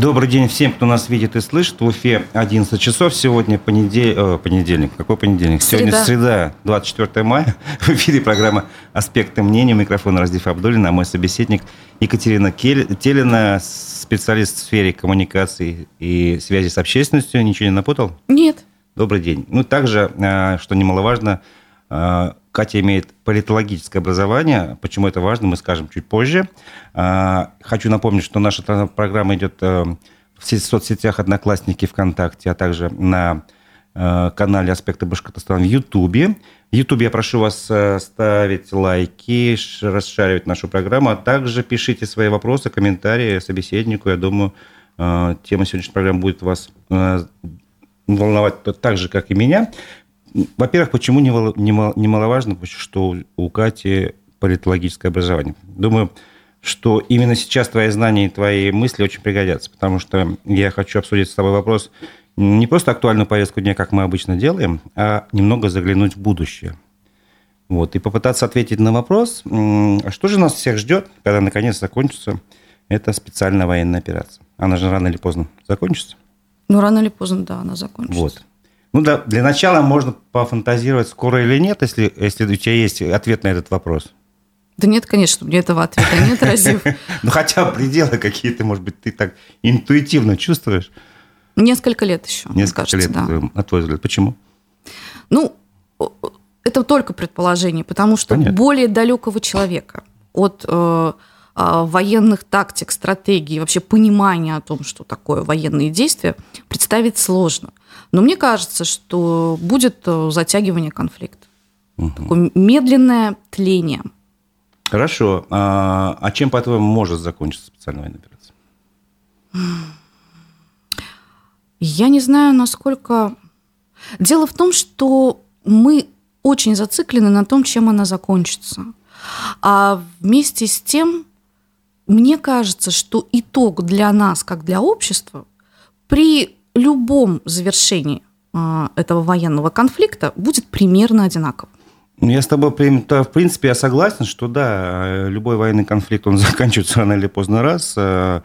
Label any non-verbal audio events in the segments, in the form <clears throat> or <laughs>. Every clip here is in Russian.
Добрый день всем, кто нас видит и слышит. В Уфе 11 часов. Сегодня понедельник. О, понедельник. Какой понедельник? Среда. Сегодня среда, 24 мая. <laughs> В эфире программа «Аспекты мнения». Микрофон Раздиф Абдулин, а мой собеседник Екатерина Телина, специалист в сфере коммуникации и связи с общественностью. Ничего не напутал? Нет. Добрый день. Ну, также, а, что немаловажно, а, Катя имеет политологическое образование. Почему это важно, мы скажем чуть позже. А, хочу напомнить, что наша программа идет э, в соцсетях «Одноклассники», ВКонтакте, а также на э, канале «Аспекты Башкортостана» в Ютубе. В Ютубе я прошу вас э, ставить лайки, расшаривать нашу программу, а также пишите свои вопросы, комментарии собеседнику. Я думаю, тема сегодняшней программы будет вас волновать так же, как и меня. Во-первых, почему немаловажно, что у Кати политологическое образование? Думаю, что именно сейчас твои знания и твои мысли очень пригодятся, потому что я хочу обсудить с тобой вопрос не просто актуальную повестку дня, как мы обычно делаем, а немного заглянуть в будущее. Вот, и попытаться ответить на вопрос, а что же нас всех ждет, когда наконец закончится эта специальная военная операция? Она же рано или поздно закончится? Ну, рано или поздно, да, она закончится. Вот. Ну да, для начала можно пофантазировать, скоро или нет, если, если у тебя есть ответ на этот вопрос. Да нет, конечно, меня этого ответа нет, Разив. <laughs> Ну хотя пределы какие-то, может быть, ты так интуитивно чувствуешь. Несколько лет еще, Несколько лет, да. Э, на твой взгляд. Почему? Ну, это только предположение, потому что Понятно. более далекого человека от э, военных тактик, стратегий, вообще понимания о том, что такое военные действия, представить сложно. Но мне кажется, что будет э, затягивание конфликта. Угу. Такое медленное тление. Хорошо. А, а чем, по-твоему, может закончиться специальная военная операция? Я не знаю, насколько... Дело в том, что мы очень зациклены на том, чем она закончится. А вместе с тем, мне кажется, что итог для нас, как для общества, при любом завершении а, этого военного конфликта будет примерно одинаковым. Ну, я с тобой, в принципе, я согласен, что да, любой военный конфликт, он <laughs> заканчивается рано или поздно раз а,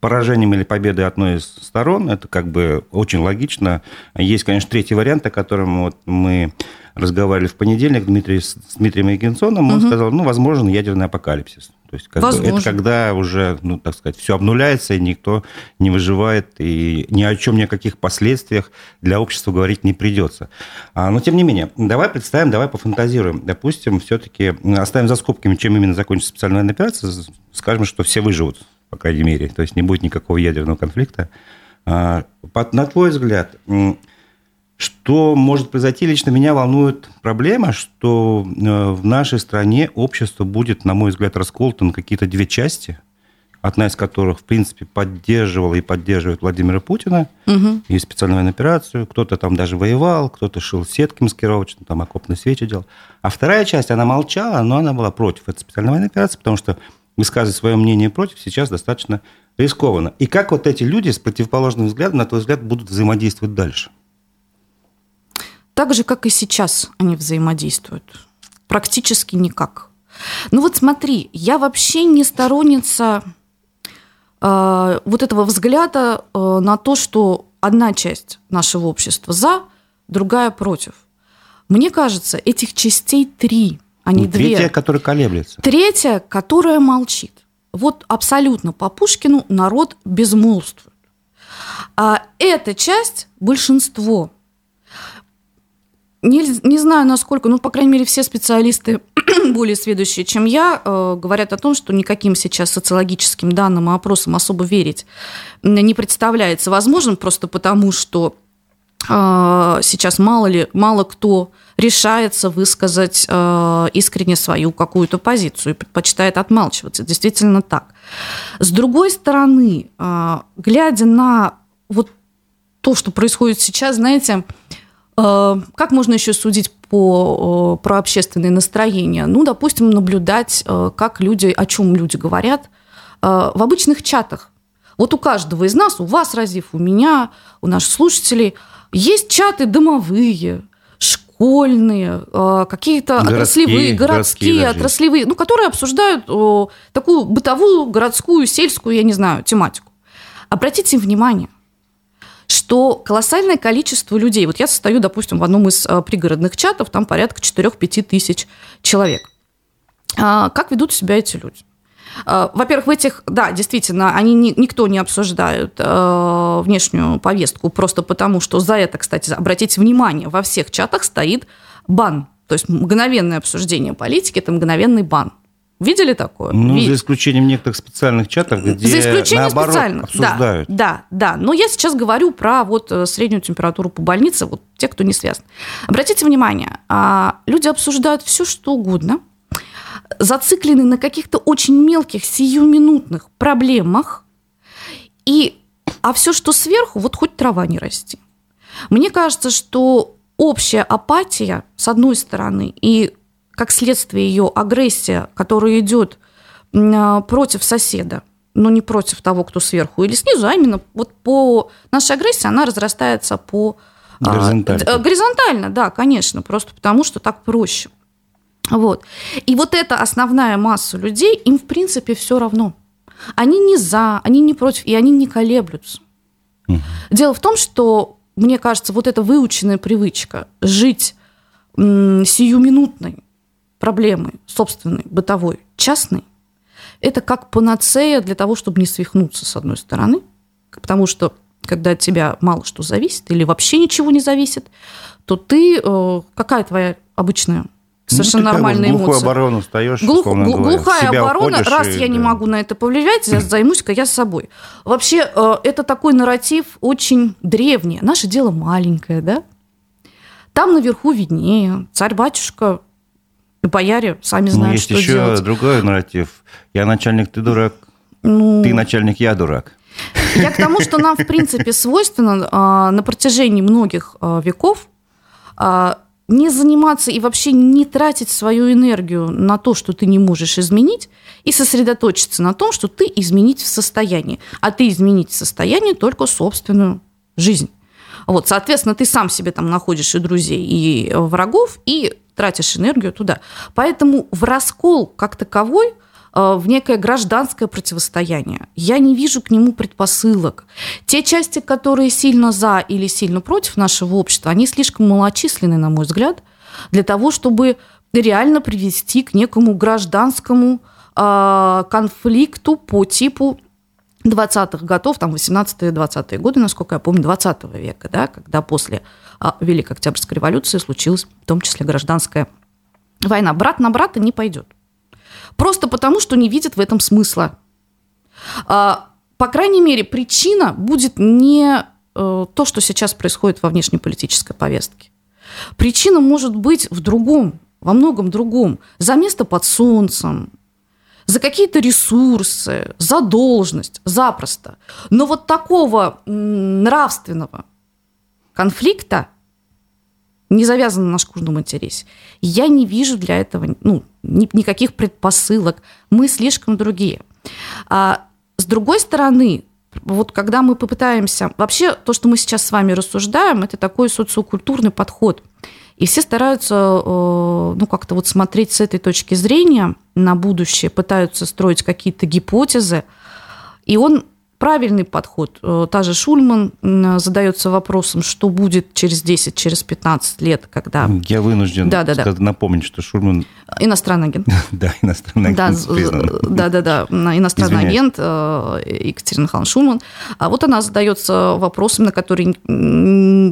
поражением или победой одной из сторон. Это как бы очень логично. Есть, конечно, третий вариант, о котором вот мы разговаривали в понедельник Дмитрий, с Дмитрием Егенсоном. Он угу. сказал, ну, возможен ядерный апокалипсис. То есть как бы, это когда уже, ну, так сказать, все обнуляется, и никто не выживает, и ни о чем, ни о каких последствиях для общества говорить не придется. А, но тем не менее, давай представим, давай пофантазируем. Допустим, все-таки оставим за скобками, чем именно закончится специальная операция, скажем, что все выживут, по крайней мере, то есть не будет никакого ядерного конфликта. А, на твой взгляд, что может произойти? Лично меня волнует проблема, что э, в нашей стране общество будет, на мой взгляд, расколото на какие-то две части, одна из которых, в принципе, поддерживала и поддерживает Владимира Путина угу. и специальную военную операцию. Кто-то там даже воевал, кто-то шил сетки маскировочные, там окопные свечи делал. А вторая часть, она молчала, но она была против этой специальной военной операции, потому что высказывать свое мнение против сейчас достаточно рискованно. И как вот эти люди с противоположным взглядом, на твой взгляд, будут взаимодействовать дальше? так же, как и сейчас они взаимодействуют. Практически никак. Ну вот смотри, я вообще не сторонница э, вот этого взгляда э, на то, что одна часть нашего общества за, другая против. Мне кажется, этих частей три, не, две. Третья, которая колеблется. Третья, которая молчит. Вот абсолютно по Пушкину народ безмолвствует. А эта часть большинство не, не знаю, насколько, ну, по крайней мере, все специалисты, <clears throat> более сведущие, чем я, э, говорят о том, что никаким сейчас социологическим данным и опросам особо верить не представляется возможным, просто потому что сейчас мало ли, мало кто решается высказать э, искренне свою какую-то позицию и предпочитает отмалчиваться. Действительно так. С другой стороны, э, глядя на вот то, что происходит сейчас, знаете, как можно еще судить по, про общественное настроение? Ну, допустим, наблюдать, как люди, о чем люди говорят в обычных чатах. Вот у каждого из нас, у вас, Разив, у меня, у наших слушателей, есть чаты домовые, школьные, какие-то отраслевые, городские, городские отраслевые, ну, которые обсуждают такую бытовую, городскую, сельскую, я не знаю, тематику. Обратите внимание, что колоссальное количество людей, вот я состою, допустим, в одном из э, пригородных чатов, там порядка 4-5 тысяч человек. А, как ведут себя эти люди? А, во-первых, в этих, да, действительно, они не, никто не обсуждает э, внешнюю повестку, просто потому что за это, кстати, обратите внимание, во всех чатах стоит бан. То есть мгновенное обсуждение политики – это мгновенный бан. Видели такое? Ну, Вид... за исключением некоторых специальных чатов, где за исключением наоборот специальных. обсуждают. Да, да, да. Но я сейчас говорю про вот э, среднюю температуру по больнице, вот те, кто не связан. Обратите внимание, а, люди обсуждают все, что угодно, зациклены на каких-то очень мелких, сиюминутных проблемах, и, а все, что сверху, вот хоть трава не расти. Мне кажется, что общая апатия, с одной стороны, и как следствие ее агрессия, которая идет а, против соседа, но не против того, кто сверху или снизу, а именно вот по нашей агрессии она разрастается по а, горизонтально. А, горизонтально, да, конечно, просто потому что так проще. Вот. И вот эта основная масса людей, им в принципе все равно. Они не за, они не против, и они не колеблются. Угу. Дело в том, что, мне кажется, вот эта выученная привычка жить сиюминутной проблемы собственной, бытовой, частной, это как панацея для того, чтобы не свихнуться, с одной стороны, потому что когда от тебя мало что зависит или вообще ничего не зависит, то ты... Э, какая твоя обычная совершенно ну, нормальная эмоция. глухую оборону встаешь, Глух, Глухая оборона, раз и, я да. не могу на это повлиять, я займусь-ка я собой. Вообще, э, это такой нарратив очень древний. Наше дело маленькое, да? Там наверху виднее. Царь-батюшка бояре сами ну, знают, Но есть что еще делать. другой нарратив. Я начальник, ты дурак. Ну, ты начальник, я дурак. Я к тому, что нам, в принципе, свойственно а, на протяжении многих а, веков а, не заниматься и вообще не тратить свою энергию на то, что ты не можешь изменить, и сосредоточиться на том, что ты изменить в состоянии. А ты изменить в состоянии только собственную жизнь. Вот, соответственно, ты сам себе там находишь и друзей, и врагов, и тратишь энергию туда. Поэтому в раскол как таковой э, в некое гражданское противостояние. Я не вижу к нему предпосылок. Те части, которые сильно за или сильно против нашего общества, они слишком малочисленны, на мой взгляд, для того, чтобы реально привести к некому гражданскому э, конфликту по типу 20-х годов, там 18-20-е годы, насколько я помню, 20 века, да, когда после а, Великой Октябрьской революции случилась в том числе гражданская война. Брат на брата не пойдет. Просто потому, что не видит в этом смысла. А, по крайней мере, причина будет не э, то, что сейчас происходит во внешнеполитической повестке. Причина может быть в другом, во многом другом. За место под солнцем, за какие-то ресурсы, за должность, запросто. Но вот такого нравственного конфликта, не завязанного на шкурном интересе, я не вижу для этого ну, никаких предпосылок. Мы слишком другие. А с другой стороны, вот когда мы попытаемся... Вообще, то, что мы сейчас с вами рассуждаем, это такой социокультурный подход. И все стараются э, ну, как-то вот смотреть с этой точки зрения на будущее, пытаются строить какие-то гипотезы. И он правильный подход. Э, та же Шульман задается вопросом, что будет через 10, через 15 лет, когда... Я вынужден да, да, да. напомнить, что Шульман... Иностранный агент. <laughs> да, иностранный агент да, да, да, иностранный агент э, Екатерина Хан Шульман. А вот она задается вопросом, на который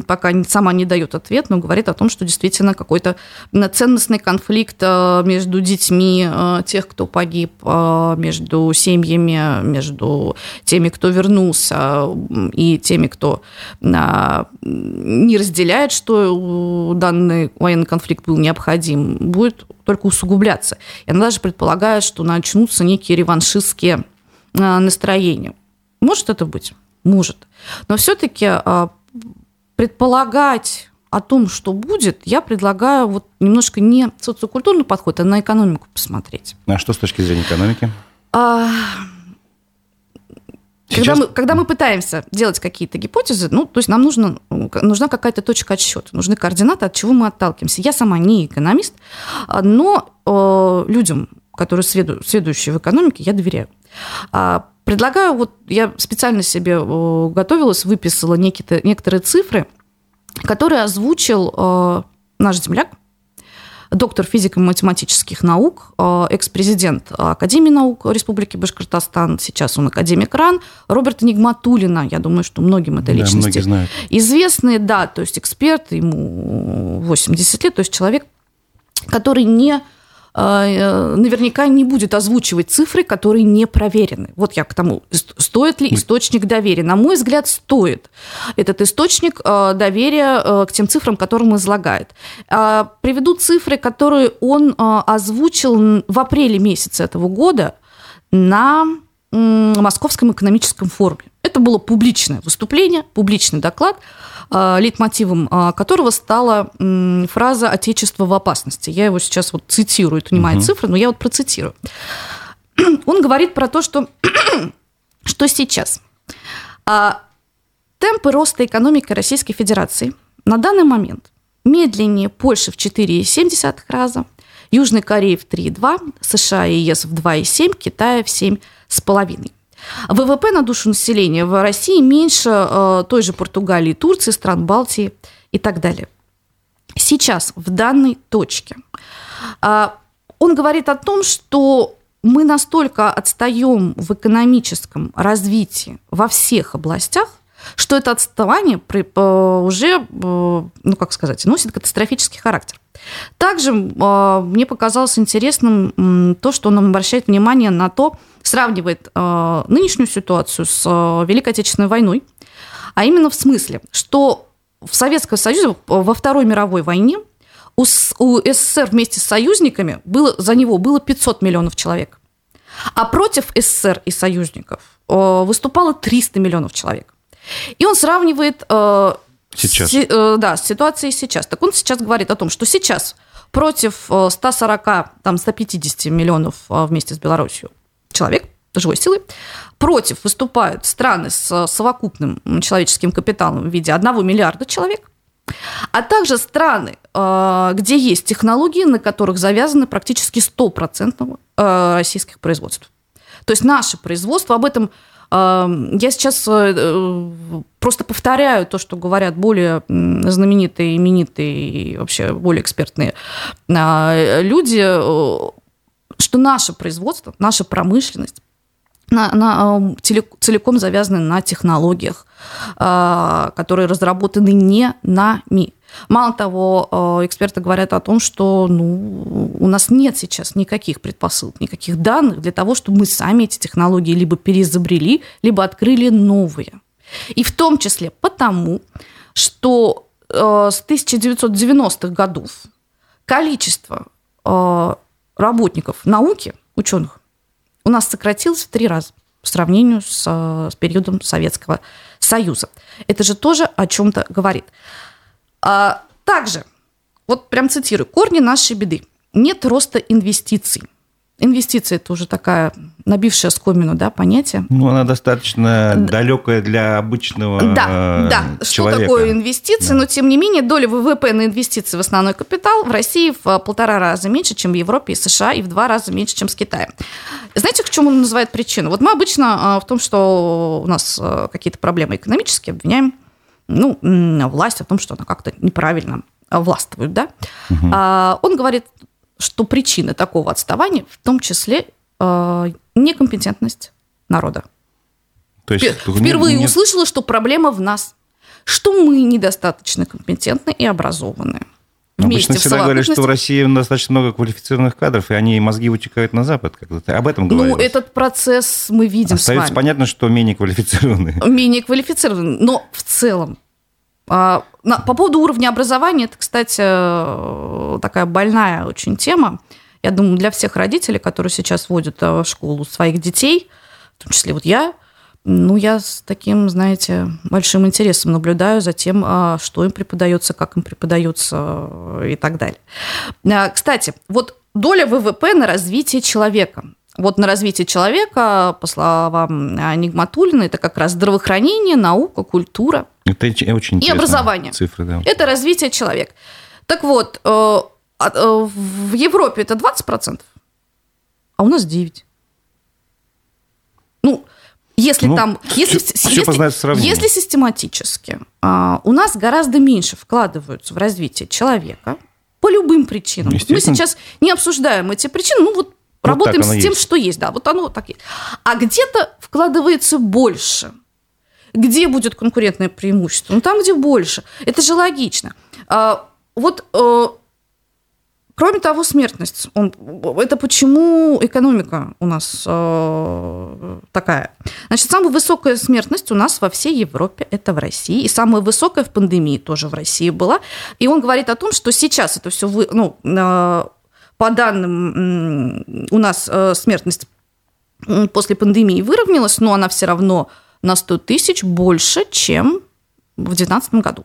пока сама не дает ответ, но говорит о том, что действительно какой-то ценностный конфликт э, между детьми тех, кто погиб, между семьями, между теми, кто вернулся, и теми, кто не разделяет, что данный военный конфликт был необходим, будет только усугубляться. И она даже предполагает, что начнутся некие реваншистские а, настроения. Может это быть? Может. Но все-таки а, предполагать о том, что будет, я предлагаю вот немножко не социокультурный подход, а на экономику посмотреть. А что с точки зрения экономики? Когда мы, когда мы пытаемся делать какие-то гипотезы, ну, то есть нам нужно, нужна какая-то точка отсчета, нужны координаты, от чего мы отталкиваемся. Я сама не экономист, но э, людям, которые следуют, следующие в экономике, я доверяю. А, Предлагаю, вот я специально себе готовилась, выписала некие, некоторые цифры, которые озвучил наш земляк, доктор физико-математических наук, э, экс-президент Академии наук Республики Башкортостан, сейчас он академик РАН, Роберт Нигматулина, я думаю, что многим это личности да, известные, да, то есть эксперт, ему 80 лет, то есть человек, который не наверняка не будет озвучивать цифры, которые не проверены. Вот я к тому, стоит ли источник доверия. На мой взгляд, стоит этот источник э, доверия э, к тем цифрам, которые он излагает. Приведу цифры, которые он озвучил в апреле месяце этого года на Московском экономическом форуме. Это было публичное выступление, публичный доклад – а, лейтмотивом а, которого стала фраза «отечество в опасности». Я его сейчас вот цитирую, это не мои угу. цифры, но я вот процитирую. <clears throat> Он говорит про то, что, <clears throat> что сейчас а, темпы роста экономики Российской Федерации на данный момент медленнее Польши в 4,7 раза, Южной Кореи в 3,2, США и ЕС в 2,7, Китая в 7,5. ВВП на душу населения в России меньше э, той же Португалии, Турции, стран Балтии и так далее. Сейчас, в данной точке, э, он говорит о том, что мы настолько отстаем в экономическом развитии во всех областях, что это отставание э, уже, ну как сказать, носит катастрофический характер. Также мне показалось интересным то, что он обращает внимание на то, сравнивает э, нынешнюю ситуацию с э, Великой Отечественной войной, а именно в смысле, что в Советском Союзе во Второй мировой войне у, у СССР вместе с союзниками было, за него было 500 миллионов человек, а против СССР и союзников э, выступало 300 миллионов человек. И он сравнивает э, сейчас. С, э, да, с ситуацией сейчас. Так он сейчас говорит о том, что сейчас против 140, э, там, 150 миллионов э, вместе с Беларусью человек живой силы. Против выступают страны с совокупным человеческим капиталом в виде 1 миллиарда человек, а также страны, э, где есть технологии, на которых завязаны практически 100% э, российских производств. То есть наше производство, об этом э, я сейчас просто повторяю то, что говорят более знаменитые, именитые и вообще более экспертные люди, что наше производство, наша промышленность на, на, целиком завязаны на технологиях, а, которые разработаны не нами. Мало того, а, эксперты говорят о том, что ну, у нас нет сейчас никаких предпосылок, никаких данных для того, чтобы мы сами эти технологии либо переизобрели, либо открыли новые. И в том числе потому, что а, с 1990-х годов количество работников науки, ученых, у нас сократилось в три раза по сравнению с, с периодом Советского Союза. Это же тоже о чем-то говорит. А, также, вот прям цитирую, корни нашей беды. Нет роста инвестиций – Инвестиции – это уже такая набившая скомину, да, понятие. Ну, она достаточно да. далекая для обычного Да, да. Что такое инвестиции? Да. Но, тем не менее, доля ВВП на инвестиции в основной капитал в России в полтора раза меньше, чем в Европе и США, и в два раза меньше, чем с Китаем. Знаете, к чему он называет причину? Вот мы обычно а, в том, что у нас какие-то проблемы экономические, обвиняем ну, власть в том, что она как-то неправильно властвует, да? Угу. Он говорит, что причина такого отставания в том числе э, некомпетентность народа. То есть, Впервые не, не... услышала, что проблема в нас, что мы недостаточно компетентны и образованы. Обычно всегда говорят, что в России достаточно много квалифицированных кадров, и они мозги утекают на Запад. Как ты об этом говоришь. Ну, этот процесс мы видим Остается с вами. понятно, что менее квалифицированные. Менее квалифицированные. Но в целом по поводу уровня образования, это, кстати, э, такая больная очень тема. Я думаю, для всех родителей, которые сейчас водят э, в школу своих детей, в том числе вот я, ну, я с таким, знаете, большим интересом наблюдаю за тем, а, что им преподается, как им преподается э, и так далее. А, кстати, вот доля ВВП на развитие человека. Вот на развитие человека, по словам Нигматулина, это как раз здравоохранение, наука, культура. Это очень И образование. Цифры, да. Это развитие человека. Так вот, э, э, в Европе это 20%, а у нас 9%. Ну, если Ну, там, если, всё если, познать в сравнении. если систематически а, у нас гораздо меньше вкладываются в развитие человека по любым причинам. Мы сейчас не обсуждаем эти причины, ну вот работаем так с тем, есть. что есть, да, вот оно так есть. А где-то вкладывается больше. Где будет конкурентное преимущество? Ну, там, где больше. Это же логично. А, вот, э, кроме того, смертность. Он, это почему экономика у нас э, такая? Значит, самая высокая смертность у нас во всей Европе – это в России. И самая высокая в пандемии тоже в России была. И он говорит о том, что сейчас это все, вы, ну, э, по данным, у нас э, смертность после пандемии выровнялась, но она все равно на 100 тысяч больше, чем в 2019 году.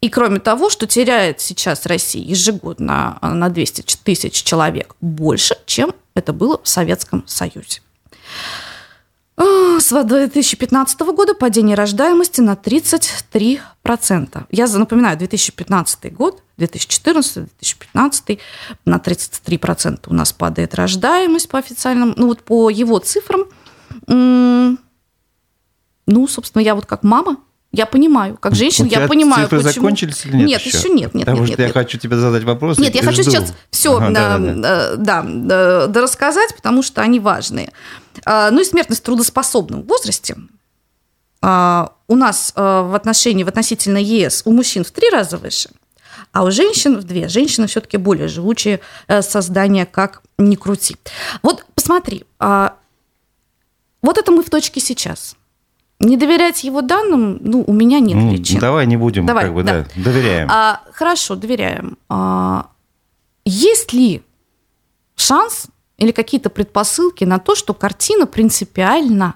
И кроме того, что теряет сейчас Россия ежегодно а, на 200 ч- тысяч человек больше, чем это было в Советском Союзе. А, С 2015 года падение рождаемости на 33%. Я напоминаю, 2015 год, 2014-2015, на 33% у нас падает рождаемость по официальным, ну вот по его цифрам. Ну, собственно, я вот как мама, я понимаю, как женщина, я понимаю, цифры почему. закончились или нет Нет, еще? еще нет, нет, Потому нет, что я нет. хочу тебе задать вопрос. Нет, я и хочу жду. сейчас все Ага, да, да-да-да. да, да, да, рассказать, потому что они важные. А, Ну и смертность в трудоспособном возрасте. А, У нас а, в отношении, в относительно ЕС у мужчин в три раза выше, а у женщин в две. Женщины все-таки более живучие э, создания, как ни крути. Вот посмотри, а, вот это мы в точке сейчас. Не доверять его данным, ну, у меня нет Ну, причин. Давай не будем, Давай, как бы, да. да, доверяем. А, хорошо, доверяем. А, есть ли шанс или какие-то предпосылки на то, что картина принципиально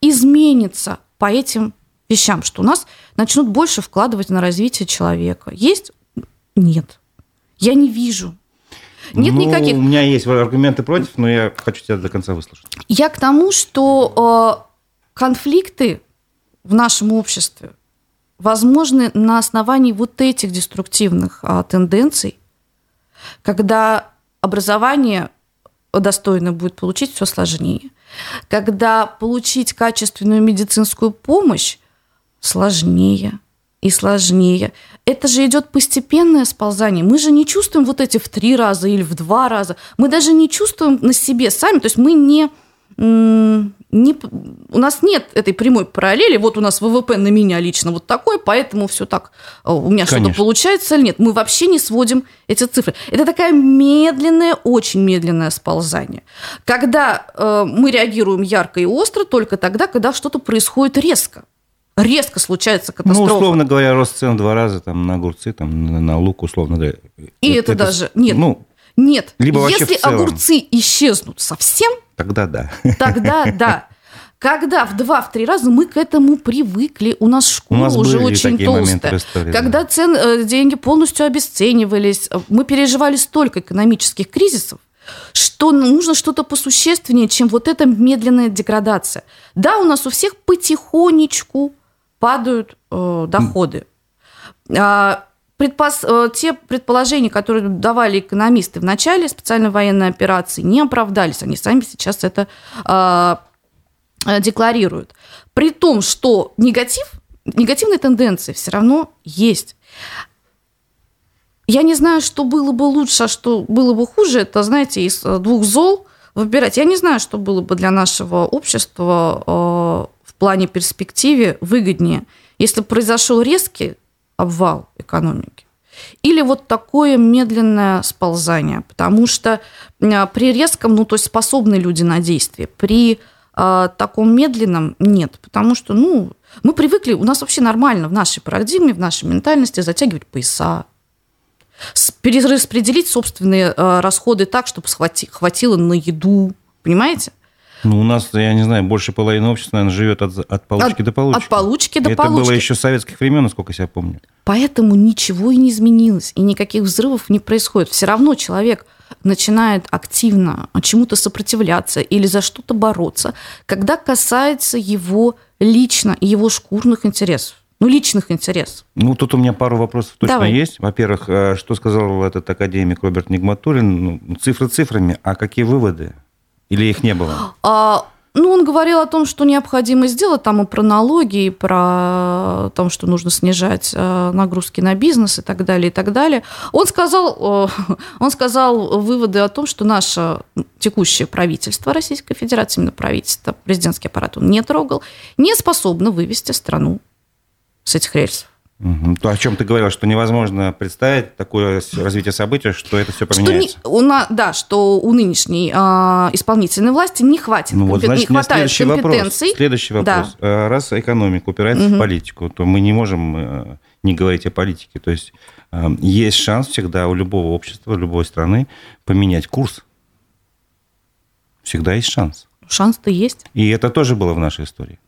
изменится по этим вещам, что у нас начнут больше вкладывать на развитие человека? Есть? Нет. Я не вижу. Нет Ну, никаких. У меня есть аргументы против, но я хочу тебя до конца выслушать. Я к тому, что э, конфликты в нашем обществе возможны на основании вот этих деструктивных а, тенденций, когда образование достойно будет получить все сложнее, когда получить качественную медицинскую помощь сложнее и сложнее. Это же идет постепенное сползание. Мы же не чувствуем вот эти в три раза или в два раза. Мы даже не чувствуем на себе сами. То есть мы не, не у нас нет этой прямой параллели. Вот у нас ВВП на меня лично вот такой, поэтому все так э, у меня что-то получается или нет. Мы вообще не сводим эти цифры. Это такая медленное, очень медленное сползание. Когда э, мы реагируем ярко и остро только тогда, когда что-то происходит резко. Резко случается Ну, катастрофа. условно говоря, рост цен в два раза там, на огурцы, там, на, на лук, условно говоря. И это даже- нет. Ну, Нет, Либо если огурцы исчезнут совсем, тогда да. тогда <laughs> да. Когда в два-три раза мы к этому привыкли, у нас шкура У нас уже очень в толстая. истории, Когда цен, э, деньги полностью обесценивались, э, мы переживали столько экономических кризисов, что нужно что-то посущественнее, чем вот эта медленная деградация. Да, у нас у всех потихонечку падают э, доходы. А, предпос- э, те предположения, которые давали экономисты в начале специальной военной операции, не оправдались. Они сами сейчас это а, э, декларируют. При том, что негатив, негативные тенденции все равно есть. Я не знаю, что было бы лучше, а что было бы хуже. Это, знаете, из э, двух зол выбирать. Я не знаю, что было бы для нашего общества э, в плане перспективе выгоднее, если произошел резкий обвал экономики. Или вот такое медленное сползание, потому что э, при резком, ну то есть способны люди на действие, при э, таком медленном нет, потому что, ну, мы привыкли, у нас вообще нормально в нашей парадигме, в нашей ментальности затягивать пояса, перераспределить собственные э, расходы так, чтобы хватило на еду, понимаете? Ну, у нас, я не знаю, больше половины общества, наверное, живет от, от получки От- до получки. от получки до Это было получки. еще с советских времен, насколько я себя помню. Поэтому ничего и не изменилось, и никаких взрывов не происходит. Все равно человек начинает активно чему-то сопротивляться или за что-то бороться, когда касается его лично и его шкурных интересов. Ну, личных интересов. Ну, тут у меня пару вопросов точно Давай. есть. Во-первых, э, что сказал этот академик Роберт Нигматуллин? Ну, цифры цифрами, а какие выводы? Или их не было? А Ну, он говорил о том, что необходимо сделать, там и про налоги, и про то, что нужно снижать э, нагрузки на бизнес и так далее, и так далее. Он сказал, э, <laughs> он сказал выводы о том, что наше текущее правительство Российской Федерации, именно правительство, президентский аппарат он не трогал, не способно вывести страну с этих рельсов. Угу. То, о чем ты говорил, что невозможно представить такое развитие событий, что это все поменяется. Что не, у на, да, что у нынешней э, исполнительной власти не хватит, ну, вот, значит, не хватает следующий компетенций. Вопрос, следующий вопрос. Да. Раз экономика упирается угу. в политику, то мы не можем э, не говорить о политике. То есть э, есть шанс всегда у любого общества, любой страны поменять курс. Всегда есть шанс. Шанс-то есть. И это тоже было в нашей истории.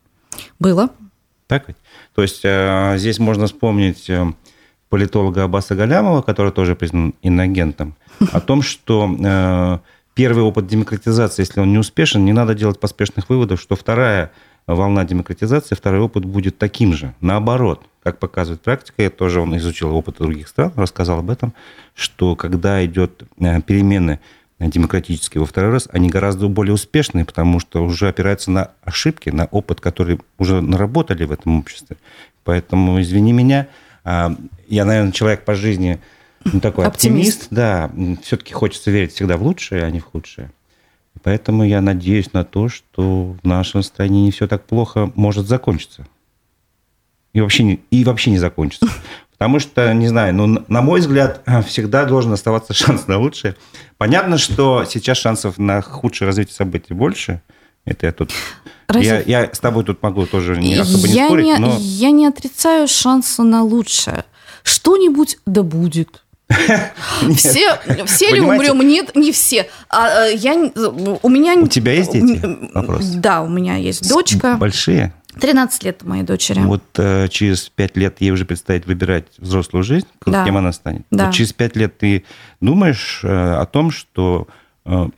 Было. Так ведь? То есть э, здесь можно вспомнить э, политолога Аббаса Галямова, который тоже признан иногентом, о том, что э, первый опыт демократизации, если он не успешен, не надо делать поспешных выводов, что вторая волна демократизации, второй опыт будет таким же. Наоборот, как показывает практика, я тоже он изучил опыт других стран, рассказал об этом, что когда идет перемены демократические во второй раз, они гораздо более успешные, потому что уже опираются на ошибки, на опыт, который уже наработали в этом обществе. Поэтому, извини меня, а, я, наверное, человек по жизни ну, такой оптимист. оптимист. Да, все-таки хочется верить всегда в лучшее, а не в худшее. Поэтому я надеюсь на то, что в нашей стране не все так плохо может закончиться. И вообще не, и вообще не закончится. Потому что, не знаю, ну, на мой взгляд, <laughs> всегда должен оставаться <laughs> шанс на лучшее. Понятно, что сейчас шансов на худшее развитие событий больше. Это я тут... Разве... Я, я с тобой тут могу тоже не, особо не я спорить, не, но... Я не отрицаю шанса на лучшее. Что-нибудь да будет. <laughs> Все, все ли умрем? Нет, не все. А, э, я, у меня... У тебя есть дети? Вопрос. Да, у меня есть дочка. Большие? 13 лет моей дочери. Вот э, через 5 лет ей уже предстоит выбирать взрослую жизнь, да. кем она станет. Да. Вот через 5 лет ты думаешь э, о том, что э,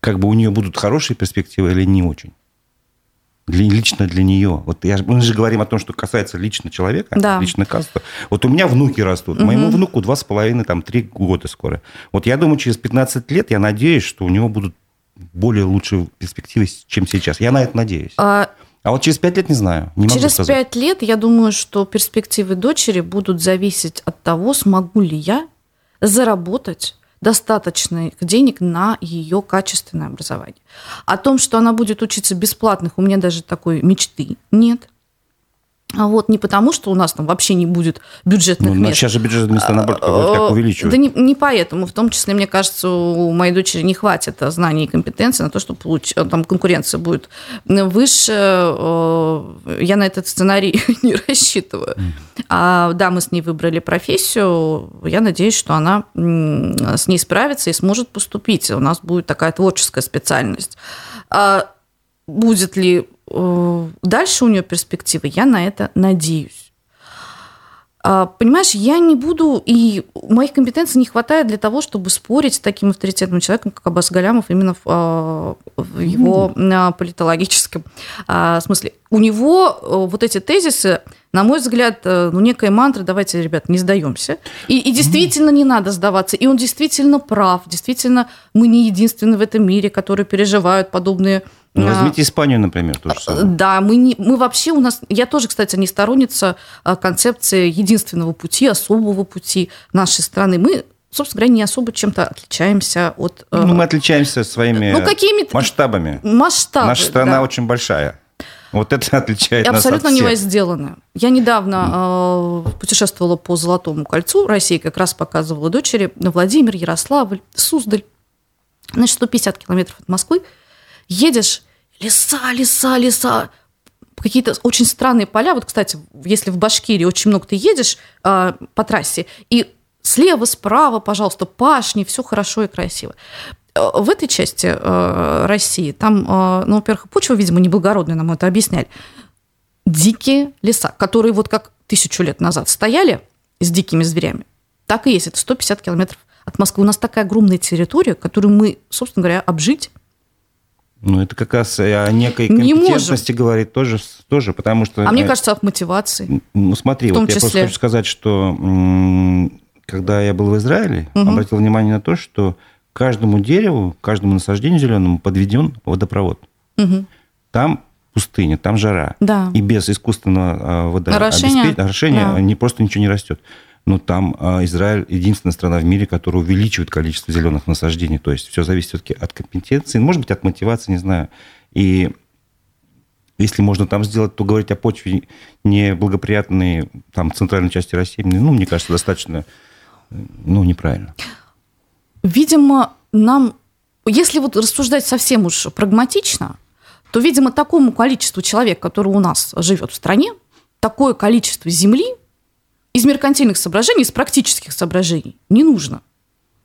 как бы у нее будут хорошие перспективы или не очень? Для, лично для нее. Вот я, мы же говорим о том, что касается лично человека, да. лично каста. Вот у меня внуки растут. Угу. Моему внуку два с половиной, там, три года скоро. Вот я думаю, через 15 лет я надеюсь, что у него будут более лучшие перспективы, чем сейчас. Я на это надеюсь. А а вот через пять лет не знаю. Не через пять лет я думаю, что перспективы дочери будут зависеть от того, смогу ли я заработать достаточно денег на ее качественное образование. О том, что она будет учиться бесплатных, у меня даже такой мечты нет. А вот не потому, что у нас там вообще не будет бюджетных ну, мест. Сейчас же бюджетные места, наоборот, как увеличивают. Да не, не поэтому. В том числе, мне кажется, у моей дочери не хватит знаний и компетенций на то, чтобы получ... там конкуренция будет выше. Я на этот сценарий <laughs> не рассчитываю. А, да, мы с ней выбрали профессию. Я надеюсь, что она с ней справится и сможет поступить. У нас будет такая творческая специальность. А будет ли Э, дальше у нее перспективы, я на это надеюсь. А, понимаешь, я не буду, и моих компетенций не хватает для того, чтобы спорить с таким авторитетным человеком, как Аббас Галямов, именно в, а, в его mm. политологическом смысле. У него э, вот эти тезисы, на мой взгляд, э, ну, некая мантра, давайте, ребят, не сдаемся. И, и действительно не надо сдаваться. И он действительно прав. Действительно, мы не единственные в этом мире, которые переживают подобные ну, возьмите Испанию, например, тоже самое. Да, мы, не, мы вообще у нас... Я тоже, кстати, не сторонница а, концепции единственного пути, особого пути нашей страны. Мы собственно говоря, не особо чем-то отличаемся от... Ну, мы отличаемся своими ну, какими масштабами. Масштабы, Наша страна да. очень большая. Вот это <laughs> отличает Абсолютно нас от всех. сделано. Я недавно э, путешествовала по Золотому кольцу. Россия как раз показывала дочери Владимир, Ярославль, Суздаль. Значит, 150 километров от Москвы. Едешь леса, леса, леса, какие-то очень странные поля. Вот, кстати, если в Башкирии очень много ты едешь э, по трассе, и слева, справа, пожалуйста, пашни, все хорошо и красиво. Э, в этой части э, России, там, э, ну, во-первых, почва, видимо, неблагородная, нам это объясняли, дикие леса, которые вот как тысячу лет назад стояли с дикими зверями, так и есть. Это 150 километров от Москвы. У нас такая огромная территория, которую мы, собственно говоря, обжить ну, это как раз о некой компетентности говорит тоже, тоже, потому что... А мне э, кажется, от мотивации. Ну, смотри, вот числе... я просто хочу сказать, что когда я был в Израиле, угу. обратил внимание на то, что каждому дереву, каждому насаждению зеленому подведен водопровод. Угу. Там пустыня, там жара. Да. И без искусственного э, Орошения. водообеспечения Да. не, просто ничего не растет. Но там э, Израиль единственная страна в мире, которая увеличивает количество зеленых насаждений. То есть все зависит все-таки от компетенции, может быть, от мотивации, не знаю. И если можно там сделать, то говорить о почве неблагоприятной там, центральной части России, ну, мне кажется, достаточно ну, неправильно. Видимо, нам, если вот рассуждать совсем уж прагматично, то, видимо, такому количеству человек, который у нас живет в стране, такое количество земли из меркантильных соображений, из практических соображений не нужно.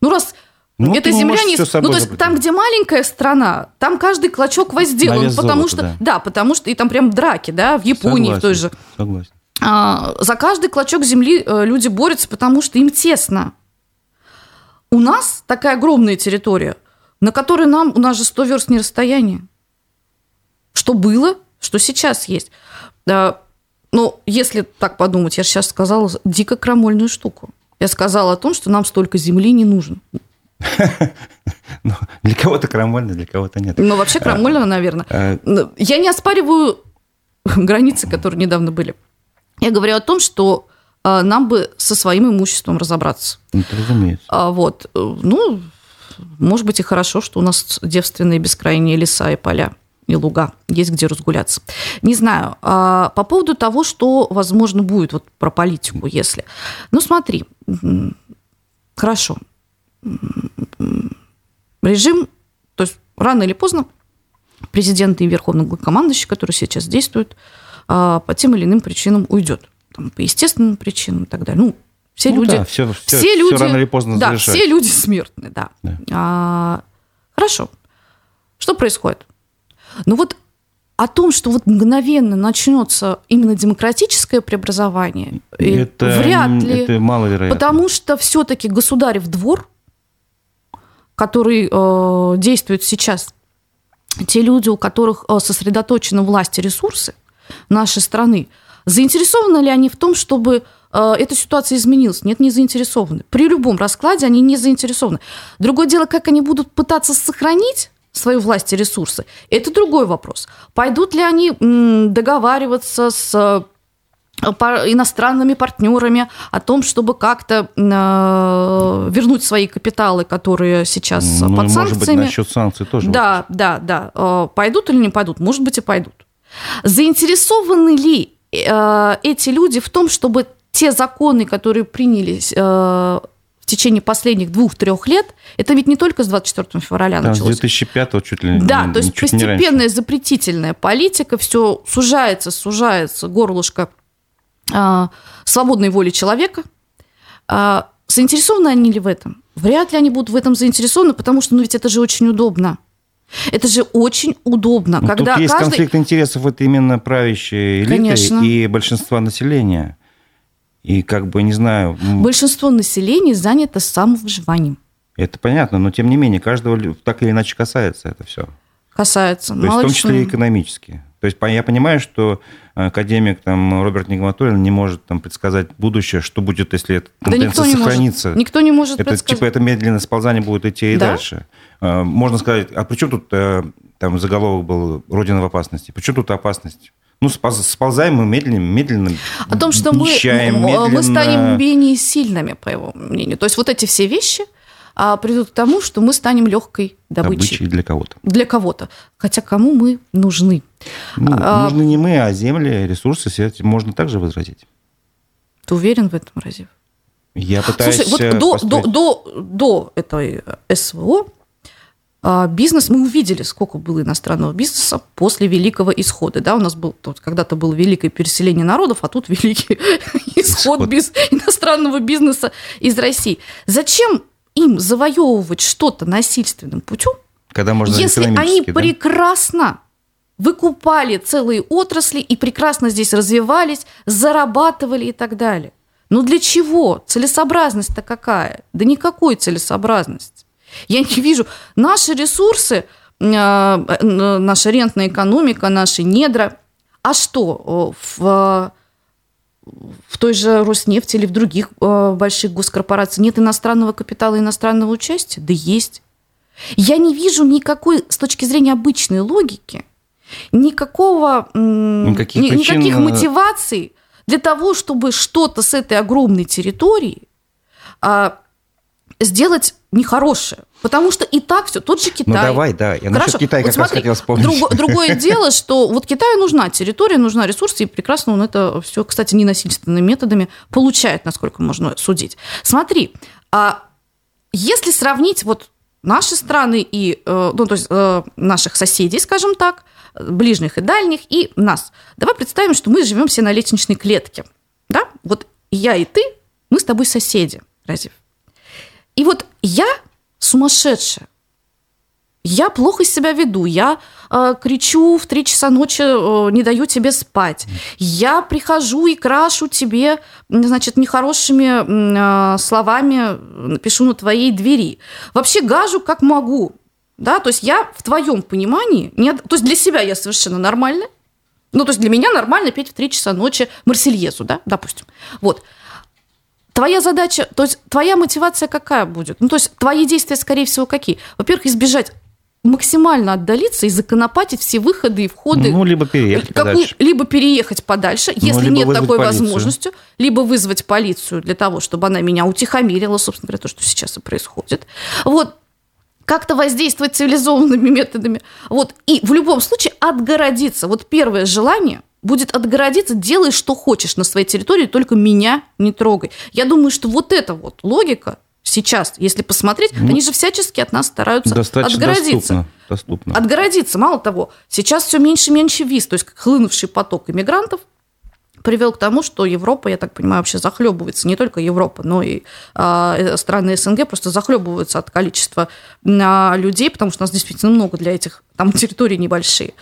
Ну, раз Ну, эта земля не... Ну, то есть там, где маленькая страна, там каждый клочок возделан, На вес потому золота, что... да. Да, потому что... И там прям драки, да, в Японии в той же. Согласен. А, за каждый клочок земли э, люди борются, потому что им тесно. У нас такая огромная территория, на которой нам, у нас же 100 верст не расстояние. Что было, что сейчас есть. Да, но если так подумать, я же сейчас сказала дико крамольную штуку. Я сказала о том, что нам столько земли не нужно. <laughs> Ну, для кого-то крамольно, для кого-то нет. Но вообще крамольно, наверное. Э, Я не оспариваю <laughs> границы, которые недавно были. Я говорю о том, что э, нам бы со своим имуществом разобраться. ну, это разумеется. А вот, э, ну, может быть и хорошо, что у нас девственные бескрайние леса и поля и луга, есть где разгуляться. Не знаю. А по поводу того, что, возможно, будет вот про политику, если... Ну, смотри, хорошо. Режим, то есть рано или поздно президент и верховный главнокомандующий, который сейчас действует, а, по тем или иным причинам уйдет. Там, по естественным причинам и так далее. Ну, все Ну люди... да, все, все, все люди, рано или поздно да, завершается. все люди смертны, да. Да. А, хорошо. Что происходит? Ну вот о том, что вот мгновенно начнется именно демократическое преобразование, Это, вряд ли. это маловероятно. Потому что все-таки государев двор, который э, действует сейчас, те люди, у которых э, сосредоточены власть и ресурсы нашей страны, заинтересованы ли они в том, чтобы э, эта ситуация изменилась? Нет, не заинтересованы. При любом раскладе они не заинтересованы. Другое дело, как они будут пытаться сохранить свою власть и ресурсы, это другой вопрос. Пойдут ли они договариваться с э, иностранными партнерами о том, чтобы как-то э, вернуть свои капиталы, которые сейчас ну, под может быть, санкциями. насчет санкций тоже. Да, да, да. Э, Пойдут или не пойдут? Может быть, и пойдут. Заинтересованы ли э, эти люди в том, чтобы те законы, которые принялись э, течение последних двух-трех лет, это ведь не только с 24 февраля с началось. 2005 чуть ли Да, не- то есть постепенная запретительная политика, все сужается, сужается горлышко а, свободной воли человека. А, заинтересованы они ли в этом? Вряд ли они будут в этом заинтересованы, потому что, ну ведь это же очень удобно. Это же очень удобно, Ну, когда Тут есть каждый... конфликт интересов, это именно правящие элиты Конечно. и большинства населения. И как бы, не знаю, Большинство населения занято самовыживанием. это понятно, но тем не менее, каждого так или иначе касается это все. Касается. То есть, в том числе и что- экономически. То есть я понимаю, что э, академик там, Роберт Нигматуллин не может там, предсказать будущее, что будет, если эта Да никто тенденция не сохранится. может. Никто не может Это предсказать. типа это медленное сползание будет идти и Да? дальше. Э, Можно сказать, а при чем тут э, там заголовок был «Родина в опасности»? При чем тут опасность? Ну, сползаем мы медленно, медленно О том, что мы, нищаем, м- мы медленно. станем менее сильными, по его мнению. То есть вот эти все вещи а, приведут к тому, что мы станем легкой добычей. добычей для кого-то. Для кого-то. Хотя кому мы нужны? Ну, А- нужны не мы, а земли, ресурсы, все эти можно также возразить. Ты уверен в этом, Разив? Я пытаюсь Слушай, вот э, до, до, построить- до, до этой СВО а, бизнес, мы увидели, сколько было иностранного бизнеса после Великого Исхода. Да, у нас был, тут когда-то было великое переселение народов, а тут великий <laughs> исход Исход. без иностранного бизнеса из России. Зачем им завоевывать что-то насильственным путем, когда можно если они да? прекрасно выкупали целые отрасли и прекрасно здесь развивались, зарабатывали и так далее. Но для чего? Целесообразность-то какая? Да никакой целесообразности. Я не вижу. Наши ресурсы, э, э, наша рентная экономика, наши недра. А что, э, в, в той же Роснефти или в других э, больших госкорпорациях нет иностранного капитала, иностранного участия? Да есть. Я не вижу никакой, с точки зрения обычной логики, Никакого, никаких, ни, причин... никаких мотиваций для того, чтобы что-то с этой огромной территории а, сделать нехорошее. Потому что и так все, тот же ну, Китай. Ну давай, да, я Хорошо. насчет Китая вот как смотри, раз хотел вспомнить. Друго, <laughs> другое дело, что вот Китаю нужна территория, нужна ресурсы, и прекрасно он это все, кстати, ненасильственными методами получает, насколько можно судить. Смотри, а если сравнить вот наши страны и, э, ну, то есть э, наших соседей, скажем так, ближних и дальних, и нас. Давай представим, что мы живем все на лестничной клетке. Да? Вот я и ты, мы с тобой соседи, Разив. И вот я сумасшедшая. Я плохо себя веду, я э, кричу в три часа ночи, э, не даю тебе спать. Я прихожу и крашу тебе, значит, нехорошими э, словами, пишу на твоей двери. Вообще гажу как могу. Да? То есть я в твоем понимании, не, то есть для себя я совершенно нормальная, ну, то есть для меня нормально петь в 3 часа ночи Марсельезу, да, допустим. Вот. Твоя задача, то есть твоя мотивация какая будет? Ну, то есть твои действия, скорее всего, какие? Во-первых, избежать максимально отдалиться и законопатить все выходы и входы. Ну, либо переехать как, подальше. Либо переехать подальше, ну, если нет такой полицию. возможности, либо вызвать полицию для того, чтобы она меня утихомирила, собственно говоря, то, что сейчас и происходит. Вот как-то воздействовать цивилизованными методами. Вот. И в любом случае отгородиться. Вот первое желание будет отгородиться, делай, что хочешь на своей территории, только меня не трогай. Я думаю, что вот эта вот логика сейчас, если посмотреть, ну, они же всячески от нас стараются отгородиться. Доступно, доступно. Отгородиться. Мало того, сейчас все меньше и меньше виз, то есть хлынувший поток иммигрантов привел к тому, что Европа, я так понимаю, вообще захлебывается, не только Европа, но и э, страны СНГ просто захлебываются от количества э, людей, потому что у нас действительно много для этих, там территории небольшие.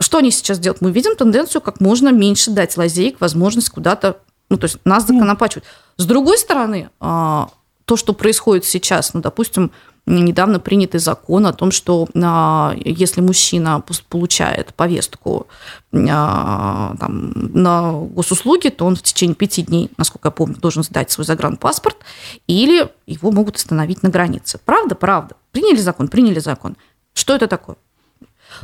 Что они сейчас делают? Мы видим тенденцию как можно меньше дать лазеек, возможность куда-то, ну, то есть нас законопачивать. С другой стороны, э, то, что происходит сейчас, ну, допустим, недавно принятый закон о том, что а, если мужчина получает повестку а, там, на госуслуги, то он в течение пяти дней, насколько я помню, должен сдать свой загранпаспорт, или его могут остановить на границе. Правда? Правда. Приняли закон? Приняли закон. Что это такое?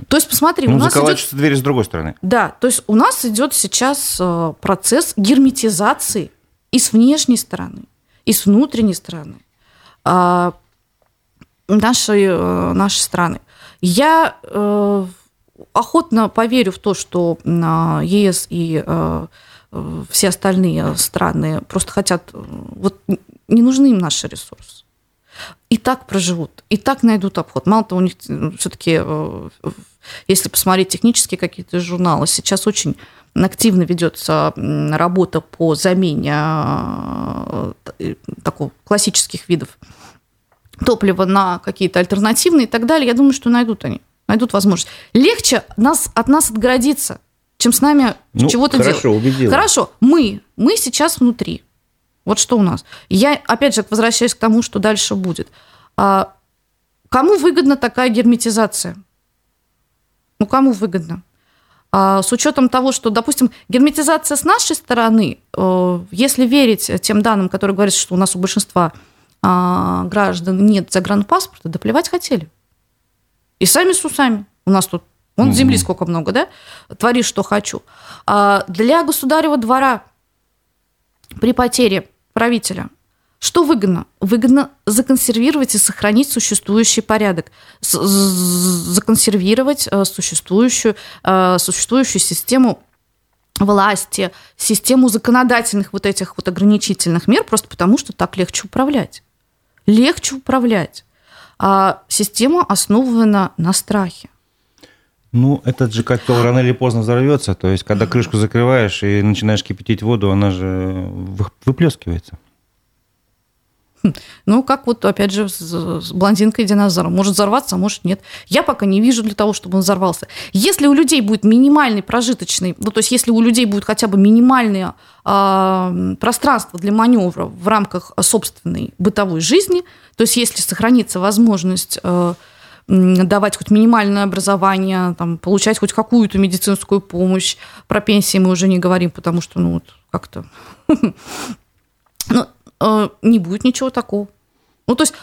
То есть, посмотри, ну, у нас идет... двери с другой стороны. Да, то есть у нас идет сейчас э, процесс герметизации и с внешней стороны, и с внутренней стороны. А, нашей, э, нашей страны. Я э, охотно поверю в то, что ЕС и все остальные страны просто хотят, вот не нужны им наши ресурсы. И так проживут, и так найдут обход. Мало того, у них все-таки, если посмотреть технические какие-то журналы, сейчас очень активно ведется работа по замене такого классических видов топлива на какие-то альтернативные и так далее, я думаю, что найдут они, найдут возможность. Легче нас, от нас отгородиться, чем с нами ну, чего-то делать. Хорошо, убедила. Хорошо, мы, мы сейчас внутри. Вот что у нас. Я, опять же, возвращаюсь к тому, что дальше будет. А, кому выгодна такая герметизация? Ну, кому выгодно? А, с учетом того, что, допустим, герметизация с нашей стороны, э, если верить тем данным, которые говорят, что у нас у большинства а, граждан нет загранпаспорта, да плевать хотели. И сами с усами. У нас тут вон угу. земли сколько много, да? Твори, что хочу. А для государева двора при потере правителя что выгодно? Выгодно законсервировать и сохранить существующий порядок, законсервировать э, существующую, э, существующую систему власти, систему законодательных вот этих вот ограничительных мер, просто потому что так легче управлять легче управлять. А система основана на страхе. Ну, этот же котел рано или поздно взорвется. То есть, когда крышку закрываешь и начинаешь кипятить воду, она же выплескивается. Ну, как вот, опять же, с блондинкой динозавром. Может взорваться, а может нет. Я пока не вижу для того, чтобы он взорвался. Если у людей будет минимальный прожиточный, ну, то есть если у людей будет хотя бы минимальное э, пространство для маневра в рамках собственной бытовой жизни, то есть если сохранится возможность э, давать хоть минимальное образование, там, получать хоть какую-то медицинскую помощь, про пенсии мы уже не говорим, потому что, ну, вот как-то... <laughs> Ну, Э, не будет ничего такого. Ну, то есть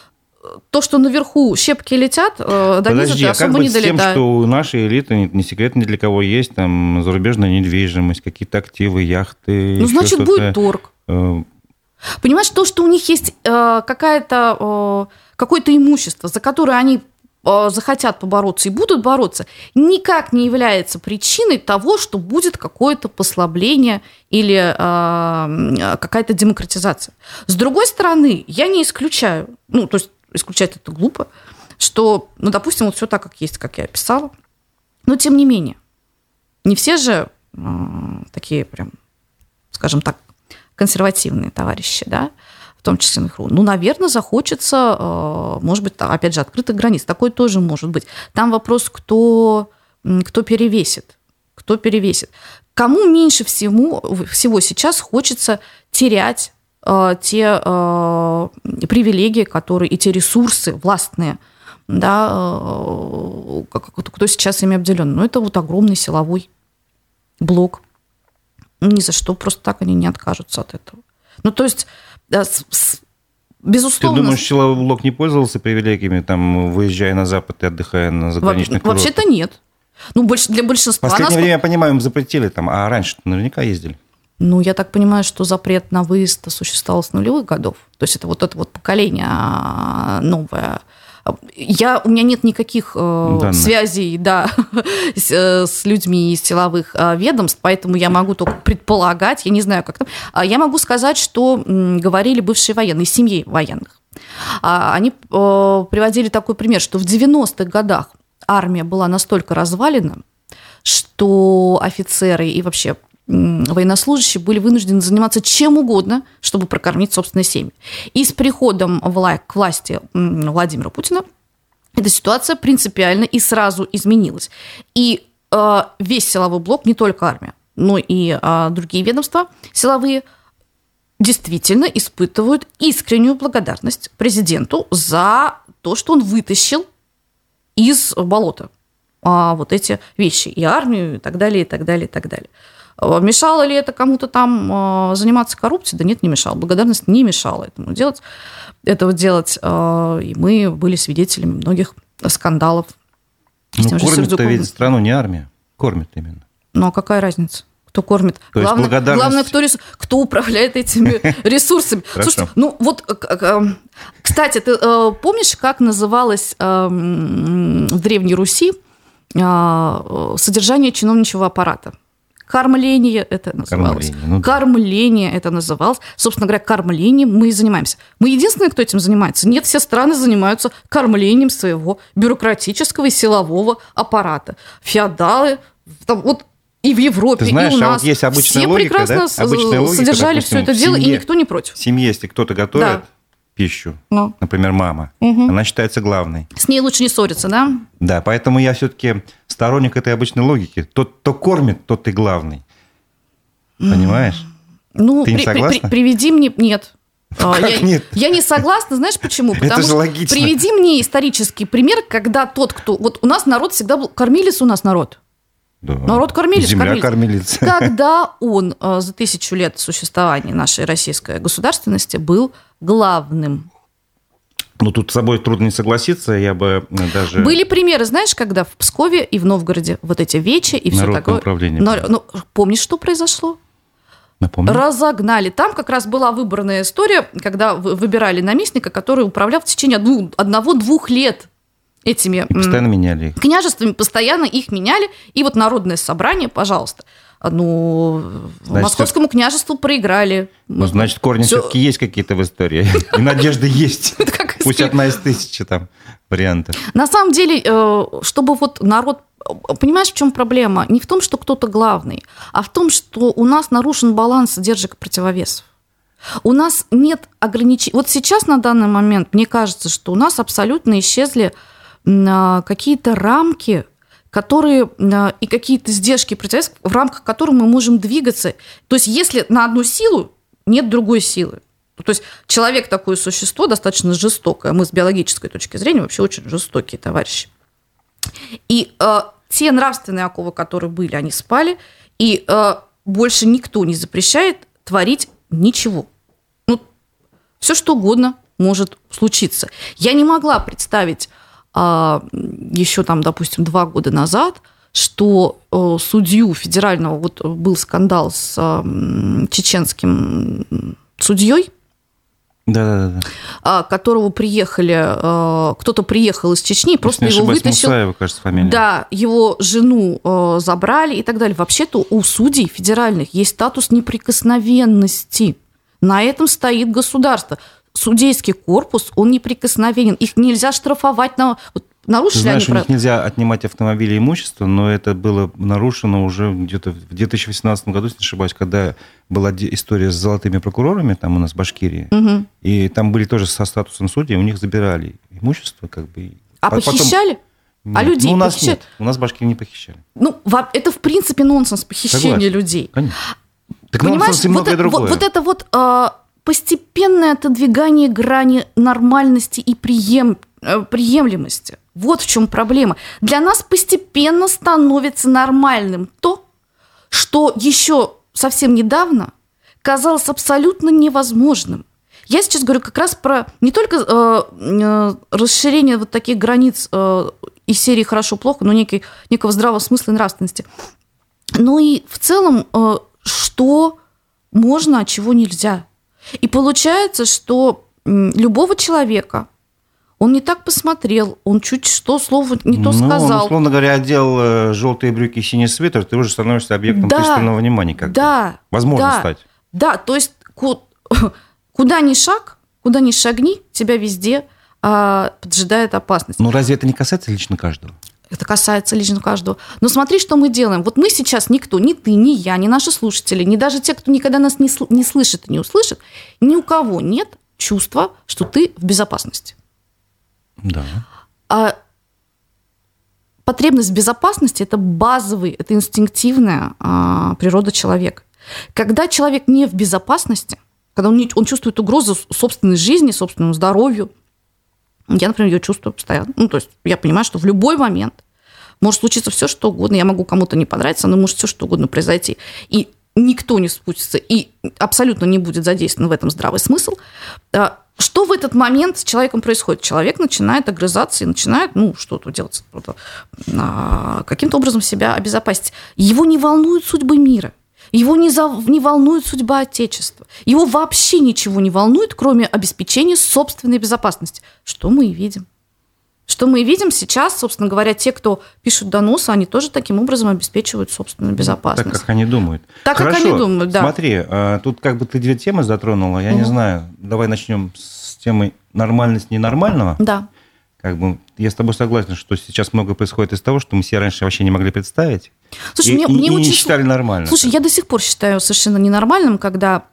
то, что наверху щепки летят, э, до Подожди, а как особо не быть с тем, долетают. что у нашей элиты, не, не секрет ни для кого, есть там зарубежная недвижимость, какие-то активы, яхты, Ну, значит, будет торг. Э, Понимаешь, то, что у них есть э, какая-то, э, какое-то имущество, за которое они э, захотят побороться и будут бороться, никак не является причиной того, что будет какое-то послабление или э, какая-то демократизация. С другой стороны, я не исключаю, ну, то есть исключать это глупо, что, ну, допустим, вот все так, как есть, как я описала, но тем не менее, не все же э, такие прям, скажем так, консервативные товарищи, да, в том числе НХРУ. Ну, наверное, захочется, э, может быть, опять же, открытых границ. Такое тоже может быть. Там вопрос, кто, кто перевесит. Кто перевесит. Кому меньше всего, всего сейчас хочется терять э, те э, привилегии, которые и те ресурсы властные, да, э, кто сейчас ими обделен. Ну, это вот огромный силовой блок. Ни за что, просто так они не откажутся от этого. Ну, то есть, с- Ты безусловно... думаешь, блок не пользовался привилегиями, там, выезжая на Запад и отдыхая на во- заграничных курортах? Вообще-то нет. Ну, больше для В большинства... последнее насколько- время, я понимаю, им запретили там, а раньше наверняка ездили. Ну, я так понимаю, что запрет на выезд существовал с нулевых годов. То есть это вот это вот поколение а, новое. Я, у меня нет никаких э, Данных. связей да, <laughs> с, э, с людьми из силовых э, ведомств, поэтому я могу только предполагать, я не знаю, как там. А Я могу сказать, что говорили бывшие военные, семьи военных. А, Они приводили такой пример, что в 90-х годах армия была настолько развалена, что офицеры и вообще военнослужащие были вынуждены заниматься чем угодно, чтобы прокормить собственные семьи. И с приходом к власти Владимира Путина эта ситуация принципиально и сразу изменилась. И э, весь силовой блок, не только армия, но и э, другие ведомства силовые, действительно испытывают искреннюю благодарность президенту за то, что он вытащил из болота а, вот эти вещи, и армию, и так далее, и так далее, и так далее. А, Мешало ли это кому-то там а, заниматься коррупцией? Да нет, не мешало. Благодарность не мешала этому делать, этого делать. А, И мы были свидетелями многих скандалов. Ну, кормит-то ведь страну не армия, кормит именно. Ну, а какая разница? Кто кормит? То главное, благодарность- главное, кто, ресу- кто управляет этими <laughs> ресурсами. Слушайте, ну вот, э, к- э, кстати, ты э, помнишь, как называлось э, м, в Древней Руси э, содержание чиновничьего аппарата? Кормление это называлось. Кормление, ну да. Кормление это называлось. Собственно говоря, кормлением мы и занимаемся. Мы единственные, кто этим занимается. Нет, все страны занимаются кормлением своего бюрократического и силового аппарата. Феодалы, там, вот и в Европе, Ты знаешь, и у а вот нас. есть обычная все логика, прекрасно да? Обычная логика, содержали допустим, все это дело, и семье. никто не против. В семье, если кто-то готовит Да. Пищу, Ну. например, мама, Мгм. она считается главной. С ней лучше не ссориться, да? Да, поэтому я все-таки сторонник этой обычной логики. Тот, кто кормит, тот и главный. Понимаешь? Ну, Ты не при- при- согласна? при- приведи мне... Нет. А, как я, нет? я не согласна, знаешь почему? <laughs> Это Потому же что логично. приведи мне исторический пример, когда тот, кто... Вот у нас народ всегда был... Кормились у нас народ. Да. Народ кормились, Земля кормились. кормилица. Когда он э, за тысячу лет существования нашей российской государственности был главным. Ну, тут с собой трудно не согласиться. Я бы э, даже... Были примеры, знаешь, когда в Пскове и в Новгороде вот эти вечи и все Народное такое. управление Но- ну, помнишь, что произошло? Напомню. Разогнали. Там как раз была выборная история, когда вы- выбирали наместника, который управлял в течение одну- одного-двух лет этими И постоянно меняли их. княжествами, постоянно их меняли. И вот народное собрание, пожалуйста, ну, Значит, московскому княжеству проиграли. Ну, значит, корни Всё- все-таки есть какие-то в истории. <laughs> И надежда есть. <laughs> Пусть одна из тысячи там вариантов. На самом деле, э, чтобы вот народ... Понимаешь, в чем проблема? Не в том, что кто-то главный, а в том, что у нас нарушен баланс сдержек и противовесов. У нас нет ограничений. Вот сейчас, на данный момент, мне кажется, что у нас абсолютно исчезли а, какие-то рамки, которые а, и какие-то сдержки и противовесов, в рамках которых мы можем двигаться. То есть, если на одну силу нет другой силы. То есть человек такое существо достаточно жестокое. Мы с биологической точки зрения вообще очень жестокие товарищи. И э, те нравственные оковы, которые были, они спали, и э, больше никто не запрещает творить ничего. Ну, все что угодно может случиться. Я не могла представить еще там, допустим, два года назад, что э, судью федерального, вот был скандал с э, чеченским судьей, да, да, да. которого приехали, э, кто-то приехал из Чечни, просто его ошибаюсь, вытащил. Мусаева, кажется, фамилия. Да, его жену э, забрали и так далее. Вообще-то у судей федеральных есть статус неприкосновенности. На этом стоит государство. Судейский корпус, он неприкосновенен. Их нельзя штрафовать на... Нарушили Знаешь, они... у них нельзя отнимать автомобили и имущество, но это было нарушено уже где-то в 2018 году, если не ошибаюсь, когда была история с золотыми прокурорами, там у нас в Башкирии, угу. и там были тоже со статусом судей, у них забирали имущество, как бы. А Потом... похищали? Нет. А людей ну, у нас похищают? нет. У нас в Башкирии не похищали. Ну, это, в принципе, нонсенс похищение Согласен. людей. Конечно. Так Понимаешь, вот, многое это, другое. вот, вот это вот э, постепенное отодвигание грани нормальности и прием, э, приемлемости. Вот в чем проблема. Для нас постепенно становится нормальным то, что еще совсем недавно казалось абсолютно невозможным. Я сейчас говорю как раз про не только э, э, расширение вот таких границ э, из серии хорошо-плохо, но некий, некого здравого смысла и нравственности, но и в целом, э, что можно, а чего нельзя. И получается, что любого человека, он не так посмотрел, он чуть что слово не то ну, сказал. Он, условно говоря, одел э, желтые брюки и синий свитер, ты уже становишься объектом да, пристального внимания. Как да, Возможно да, стать. Да, то есть <laughs> куда ни шаг, куда ни шагни, тебя везде а, поджидает опасность. Ну разве это не касается лично каждого? Это касается лично каждого. Но смотри, что мы делаем. Вот мы сейчас никто, ни ты, ни я, ни наши слушатели, ни даже те, кто никогда нас не, сл- не слышит и не услышит, ни у кого нет чувства, что ты в безопасности. Да. А потребность в безопасности – это базовый, это инстинктивная а, природа человека. Когда человек не в безопасности, когда он, не, он чувствует угрозу собственной жизни, собственному здоровью, я, например, ее чувствую постоянно. Ну, то есть я понимаю, что в любой момент может случиться все, что угодно. Я могу кому-то не понравиться, но может все, что угодно произойти. И никто не спустится, и абсолютно не будет задействован в этом здравый смысл. А, что в этот момент с человеком происходит? Человек начинает огрызаться и начинает, ну, что-то делать, а, каким-то образом себя обезопасить. Его не волнует судьбы мира. Его не, за, не волнует судьба Отечества. Его вообще ничего не волнует, кроме обеспечения собственной безопасности. Что мы и видим. Что мы и видим сейчас, собственно говоря, те, кто пишут доносы, они тоже таким образом обеспечивают собственную безопасность. Так, как они думают. Так, Хорошо, как они думают, да. Смотри, а, тут как бы ты две темы затронула. Я угу. не знаю, давай начнем с темы нормальность ненормального. Да. Как бы я с тобой согласен, что сейчас много происходит из того, что мы себе раньше вообще не могли представить. Слушай, и, мне, и, мне и очень не считали нормально. Слушай, я до сих пор считаю совершенно ненормальным, когда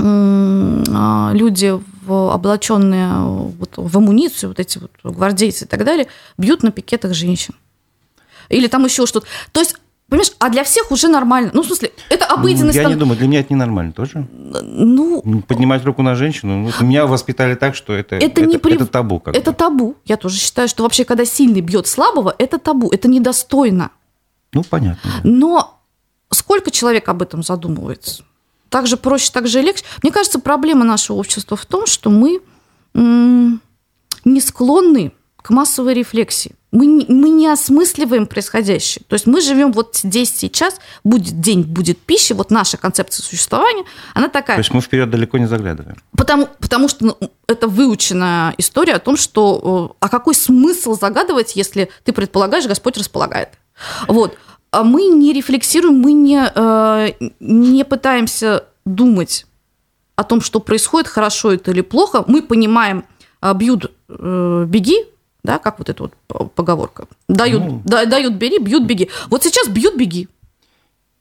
а, люди, облаченные вот в амуницию, вот эти вот гвардейцы и так далее, бьют на пикетах женщин. Или там еще что-то. То есть Понимаешь, а для всех уже нормально. Ну, в смысле, это обыденность. Я не думаю, для меня это ненормально тоже. Ну, Поднимать руку на женщину. Ну, меня воспитали так, что это, это, это, не при... это табу. Как это бы. табу. Я тоже считаю, что вообще, когда сильный бьет слабого, это табу. Это недостойно. Ну, понятно. Да. Но сколько человек об этом задумывается? Так же проще, так же легче. Мне кажется, проблема нашего общества в том, что мы не склонны к массовой рефлексии. Мы, мы не осмысливаем происходящее. То есть мы живем вот здесь сейчас, будет день, будет пища, вот наша концепция существования, она такая. То есть мы вперед далеко не заглядываем. Потому, потому что ну, это выученная история о том, что а какой смысл загадывать, если ты предполагаешь, Господь располагает. Вот. А мы не рефлексируем, мы не, э, не пытаемся думать о том, что происходит, хорошо это или плохо. Мы понимаем, а, бьют, э, беги, да, как вот эта вот поговорка. Дают, ну, да, дают бери, бьют, беги. Вот сейчас бьют, беги.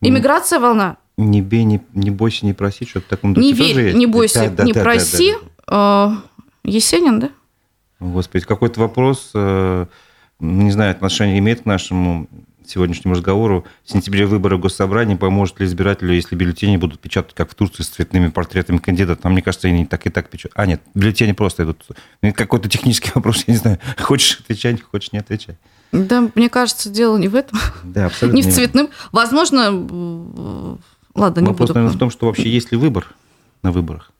Иммиграция волна. Не бей, не, не бойся, не проси, что-то в таком духе Не верь, не бойся, да, да, не да, проси. Да, да, да. Есенин, да? Господи, какой-то вопрос, э, не знаю, отношение имеет к нашему сегодняшнему разговору. В сентябре выборы Госсобрания поможет ли избирателю, если бюллетени будут печатать, как в Турции, с цветными портретами кандидатов? Там, мне кажется, они так и так печатают. А, нет, бюллетени просто идут. Это какой-то технический <laughs> вопрос, я не знаю. Хочешь отвечать, хочешь не отвечать. Да, мне кажется, дело не в этом. Да, абсолютно. Не в цветным. Возможно, ладно, не Вопрос, буду. наверное, в том, что вообще есть ли выбор на выборах?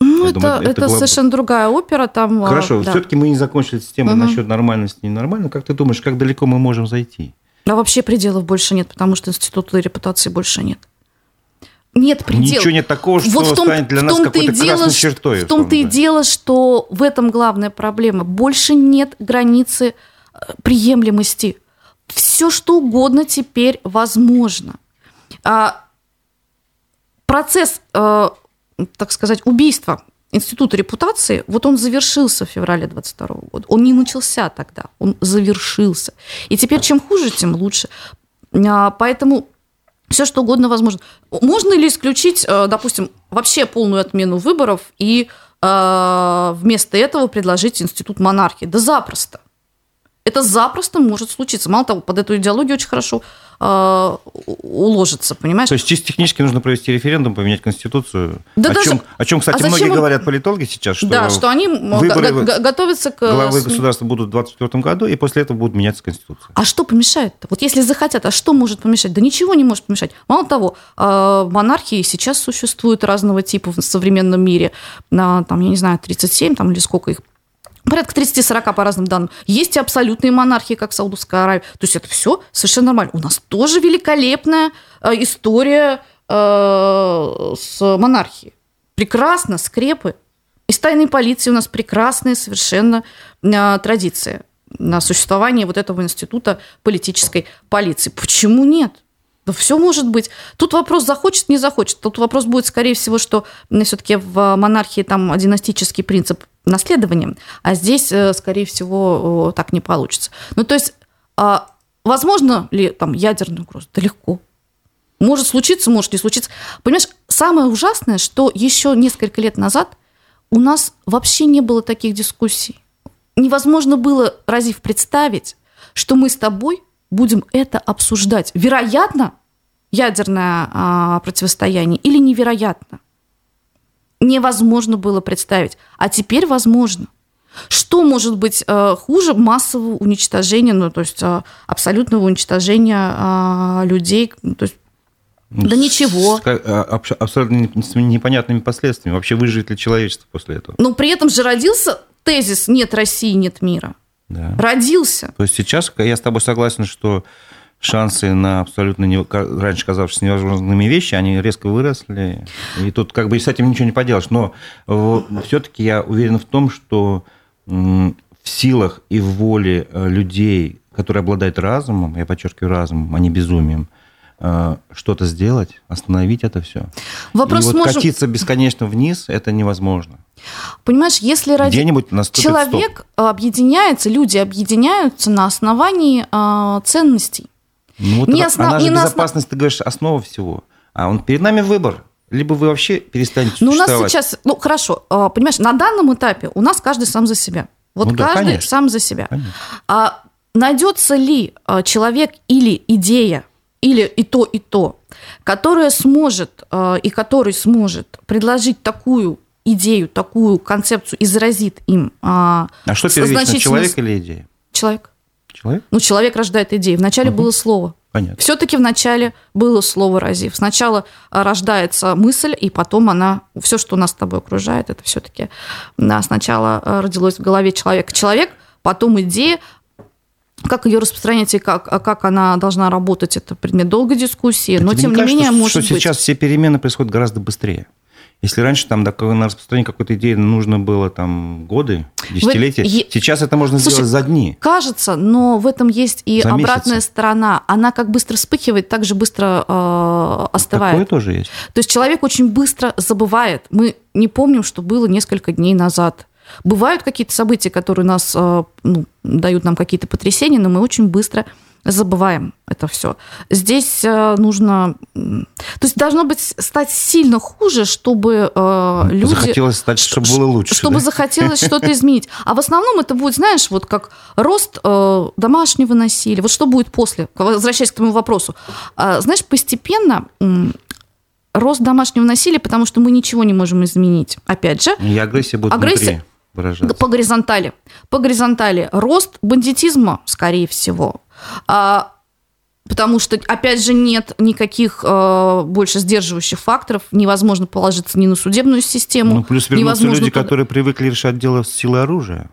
Ну, Ну, это, думаю, это, это глав... совершенно другая опера. Там, а, Хорошо, да. все-таки мы не закончили с темой угу. насчет нормальности и ненормального. Как ты думаешь, как далеко мы можем зайти? Да вообще пределов больше нет, потому что института репутации больше нет. Нет пределов. Ничего нет такого, что вот в том, станет для нас какой-то дело, красной чертой. В том-то и дело, что в этом главная проблема. Больше нет границы э, приемлемости. Все, что угодно теперь возможно. А, процесс, э, так сказать, убийства Института репутации, вот он завершился в феврале 22 года. Он не начался тогда, он завершился. И теперь чем хуже, тем лучше. А, поэтому все что угодно возможно. Можно ли исключить, э, допустим, вообще полную отмену выборов и э, вместо этого предложить институт монархии? Да запросто. Это запросто может случиться. Мало того, под эту идеологию очень хорошо э, уложится, понимаешь? То есть чисто технически нужно провести референдум, поменять конституцию. Да о, даже... чем, о чем, кстати, а многие им... говорят политологи сейчас, что, да, что они выборы готовятся к... Главы государства будут в 2024 году, и после этого будут меняться конституция. А что помешает-то? Вот если захотят, а что может помешать? Да ничего не может помешать. Мало того, э, монархии сейчас существуют разного типа в современном мире. Там, я не знаю, 37 там, или сколько их порядка 30-40 по разным данным. Есть и абсолютные монархии, как Саудовская Аравия. То есть это все совершенно нормально. У нас тоже великолепная э, история э, с монархией. Прекрасно, скрепы. Из тайной полиции у нас прекрасная совершенно э, традиция на существование вот этого института политической полиции. Почему нет? Да все может быть. Тут вопрос захочет, не захочет. Тут вопрос будет, скорее всего, что все-таки в монархии там династический принцип наследования, а здесь, э, скорее всего, так не получится. Ну, то есть, а, возможно ли там ядерный угроза? Да легко. Может случиться, может не случиться. Понимаешь, самое ужасное, что еще несколько лет назад у нас вообще не было таких дискуссий. Невозможно было, Разив, представить, что мы с тобой будем это обсуждать. Вероятно, ядерное а, противостояние или невероятно? Невозможно было представить. А теперь возможно. Что может быть э, хуже массового уничтожения, ну, то есть э, абсолютного уничтожения э, людей? То есть, да ничего. С, а, абсолютно непонятными последствиями. Вообще выживет ли человечество после этого? Но при этом же родился тезис «нет России, нет мира». Да. Родился. То есть сейчас я с тобой согласен, что шансы на абсолютно не, раньше казавшиеся невозможными вещи, они резко выросли. И тут как бы с этим ничего не поделаешь. Но все-таки я уверен в том, что в силах и в воле э, людей, которые обладают разумом, я подчеркиваю разумом, а не безумием, э, что-то сделать, остановить это все. Вопрос и вот можем... катиться бесконечно вниз это невозможно. Понимаешь, если ради... человек стоп. объединяется, люди объединяются на основании э, ценностей. Ну, вот не основ... Она же не безопасность, основ... ты говоришь, основа всего. А он перед нами выбор. Либо вы вообще перестанете ну, у нас сейчас, ну, хорошо, а, понимаешь, на данном этапе у нас каждый сам за себя. Вот ну, каждый да, сам за себя. Конечно. А найдется ли а, человек или идея, или и то, и то, которая сможет а, и который сможет предложить такую идею, такую концепцию и заразит им. А что первично, человек или идея? Человек. Человек? Ну, человек рождает идеи. Вначале угу. было слово. Понятно. Все-таки вначале было слово разив. Сначала а, рождается мысль, и потом она, все, что нас с тобой окружает, это все-таки да, сначала а, родилось в голове человека. Человек, потом идея, как ее распространять и как, а как она должна работать, это предмет долгой дискуссии. Это но, тем не, кажется, менее, может что быть... сейчас все перемены происходят гораздо быстрее. Если раньше там на распространение какой-то идеи нужно было там годы, десятилетия, Вы... сейчас это можно Слушай, сделать за дни. Кажется, но в этом есть и за обратная месяцы. сторона. Она как быстро вспыхивает, так же быстро э, остывает. Такое тоже есть. То есть человек очень быстро забывает. Мы не помним, что было несколько дней назад. Бывают какие-то события, которые нас э, ну, дают нам какие-то потрясения, но мы очень быстро забываем это все. Здесь э, нужно... То есть должно быть стать сильно хуже, чтобы э, люди... Захотелось стать, чтобы было лучше. Чтобы да? захотелось что-то изменить. А в основном это будет, знаешь, вот как рост э, домашнего насилия. Вот что будет после? Возвращаясь к твоему вопросу. А, знаешь, постепенно рост домашнего насилия, потому что мы ничего не можем изменить. Опять же... И агрессия будет агрессия, внутри выражаться. По горизонтали. По горизонтали. Рост бандитизма, скорее всего а, Потому что, опять же, нет никаких э, больше сдерживающих факторов. Невозможно положиться ни на судебную систему. Ну, плюс вернутся невозможно люди, которые привыкли решать дело с силой оружия.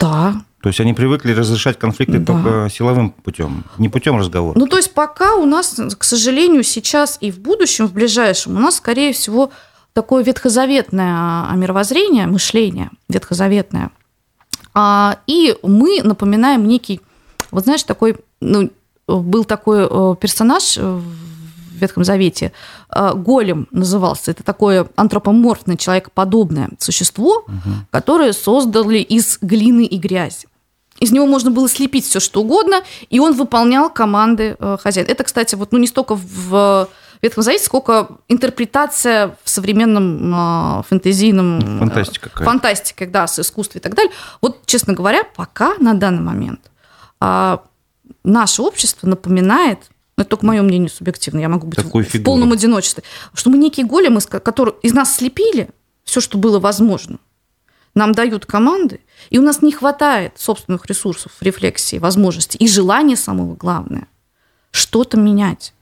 Да. То есть они привыкли разрешать конфликты Да. только силовым путем, не путем разговора. Ну, то есть пока у нас, к сожалению, сейчас и в будущем, в ближайшем, у нас, скорее всего, такое ветхозаветное а, мировоззрение, мышление ветхозаветное. А, И мы напоминаем некий, вот знаешь, такой, ну, был такой э, персонаж в Ветхом Завете, э, Голем назывался. Это такое антропоморфное, человекоподобное существо, которое создали из глины и грязи. Из него можно было слепить все, что угодно, и он выполнял команды э, хозяина. Это, кстати, вот, ну, не столько в Ветхом Завете, сколько интерпретация в современном э, фэнтезийном... э, Фантастика какая-то. Фантастике, да, с искусством и так далее. Вот, честно говоря, пока на данный момент а, наше общество напоминает, ну, это только мое мнение субъективно, я могу быть Такую в, в полном одиночестве, что мы некие големы, которые из нас слепили все, что было возможно. Нам дают команды, и у нас не хватает собственных ресурсов, рефлексии, возможностей и желания, самого главное, что-то менять.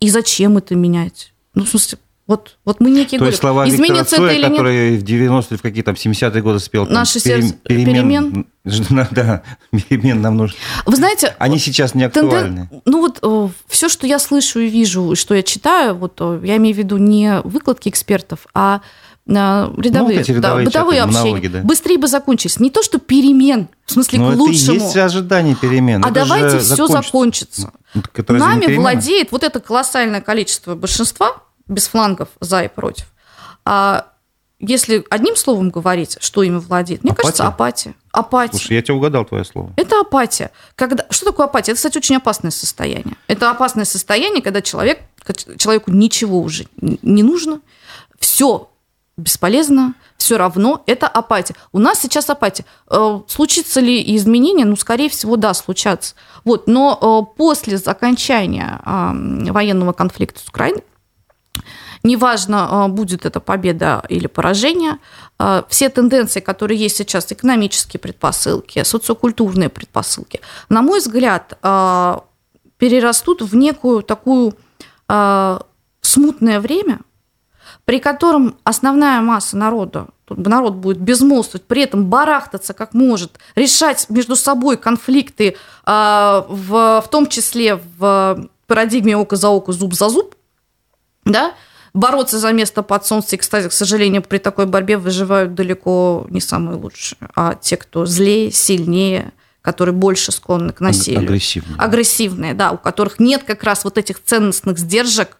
И зачем это менять? Ну, в смысле, вот, вот мы некие То есть големы. слова Виктора Изменится это Цоя, нет? который в 90-е, в какие там 70-е годы спел... там, Наше сердце- перемен. <laughs> Да, перемен нам нужно. Вы знаете, Они сейчас не Тенден- актуальны. Ну вот все, что я слышу и вижу, и что я читаю, вот э, я имею в виду не выкладки экспертов, а э, рядовые, Ну, рядовые да, бытовые чаты, общения. монологи, да. Быстрее бы закончились. Не то, что перемен, в смысле, Но к это и лучшему. есть ожидание перемен. а Это давайте все закончится. закончится. Ну, Нами владеет вот это колоссальное количество большинства, без флангов, за и против. А если одним словом говорить, что ими владеет, мне Апатия? кажется, апатия. Апатия. Слушай, я тебя угадал, твое слово. Это апатия. Когда... Что такое апатия? Это, кстати, очень опасное состояние. Это опасное состояние, когда человек, человеку ничего уже не нужно, все бесполезно, все равно, это апатия. У нас сейчас апатия. Э, Случится ли изменения? Ну, скорее всего, да, случатся. Вот. Но э, после окончания э, военного конфликта с Украиной, неважно, э, будет это победа или поражение, все тенденции, которые есть сейчас, экономические предпосылки, социокультурные предпосылки, на мой взгляд, перерастут в некую такую смутное время, при котором основная масса народа, народ будет безмолвствовать, при этом барахтаться как может, решать между собой конфликты, э, в, в том числе в парадигме око за око, зуб за зуб, да, бороться за место под солнце. И, кстати, к сожалению, при такой борьбе выживают далеко не самые лучшие, а те, кто злее, сильнее, которые больше склонны к насилию. Агрессивно. Агрессивные, да, у которых нет как раз вот этих ценностных сдержек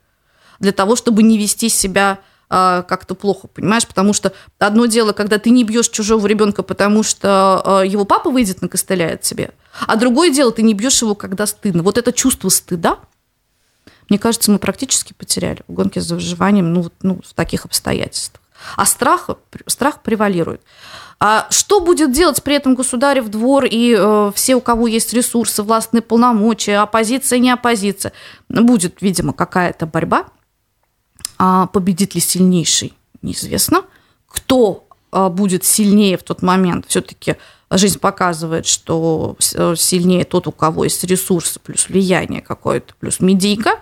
для того, чтобы не вести себя как-то плохо, понимаешь? Потому что одно дело, когда ты не бьешь чужого ребенка, потому что э, его папа выйдет накостыляет тебе, а другое дело, ты не бьешь его, когда стыдно. Вот это чувство стыда, мне кажется, мы практически потеряли в гонке за выживанием ну, ну, в таких обстоятельствах. А страх, страх превалирует. А что будет делать при этом государев двор и э, все, у кого есть ресурсы, властные полномочия, оппозиция, не оппозиция? Будет, видимо, какая-то борьба. А победит ли сильнейший, неизвестно. Кто а, будет сильнее в тот момент, все-таки жизнь показывает, что сильнее тот, у кого есть ресурсы, плюс влияние какое-то, плюс медийка.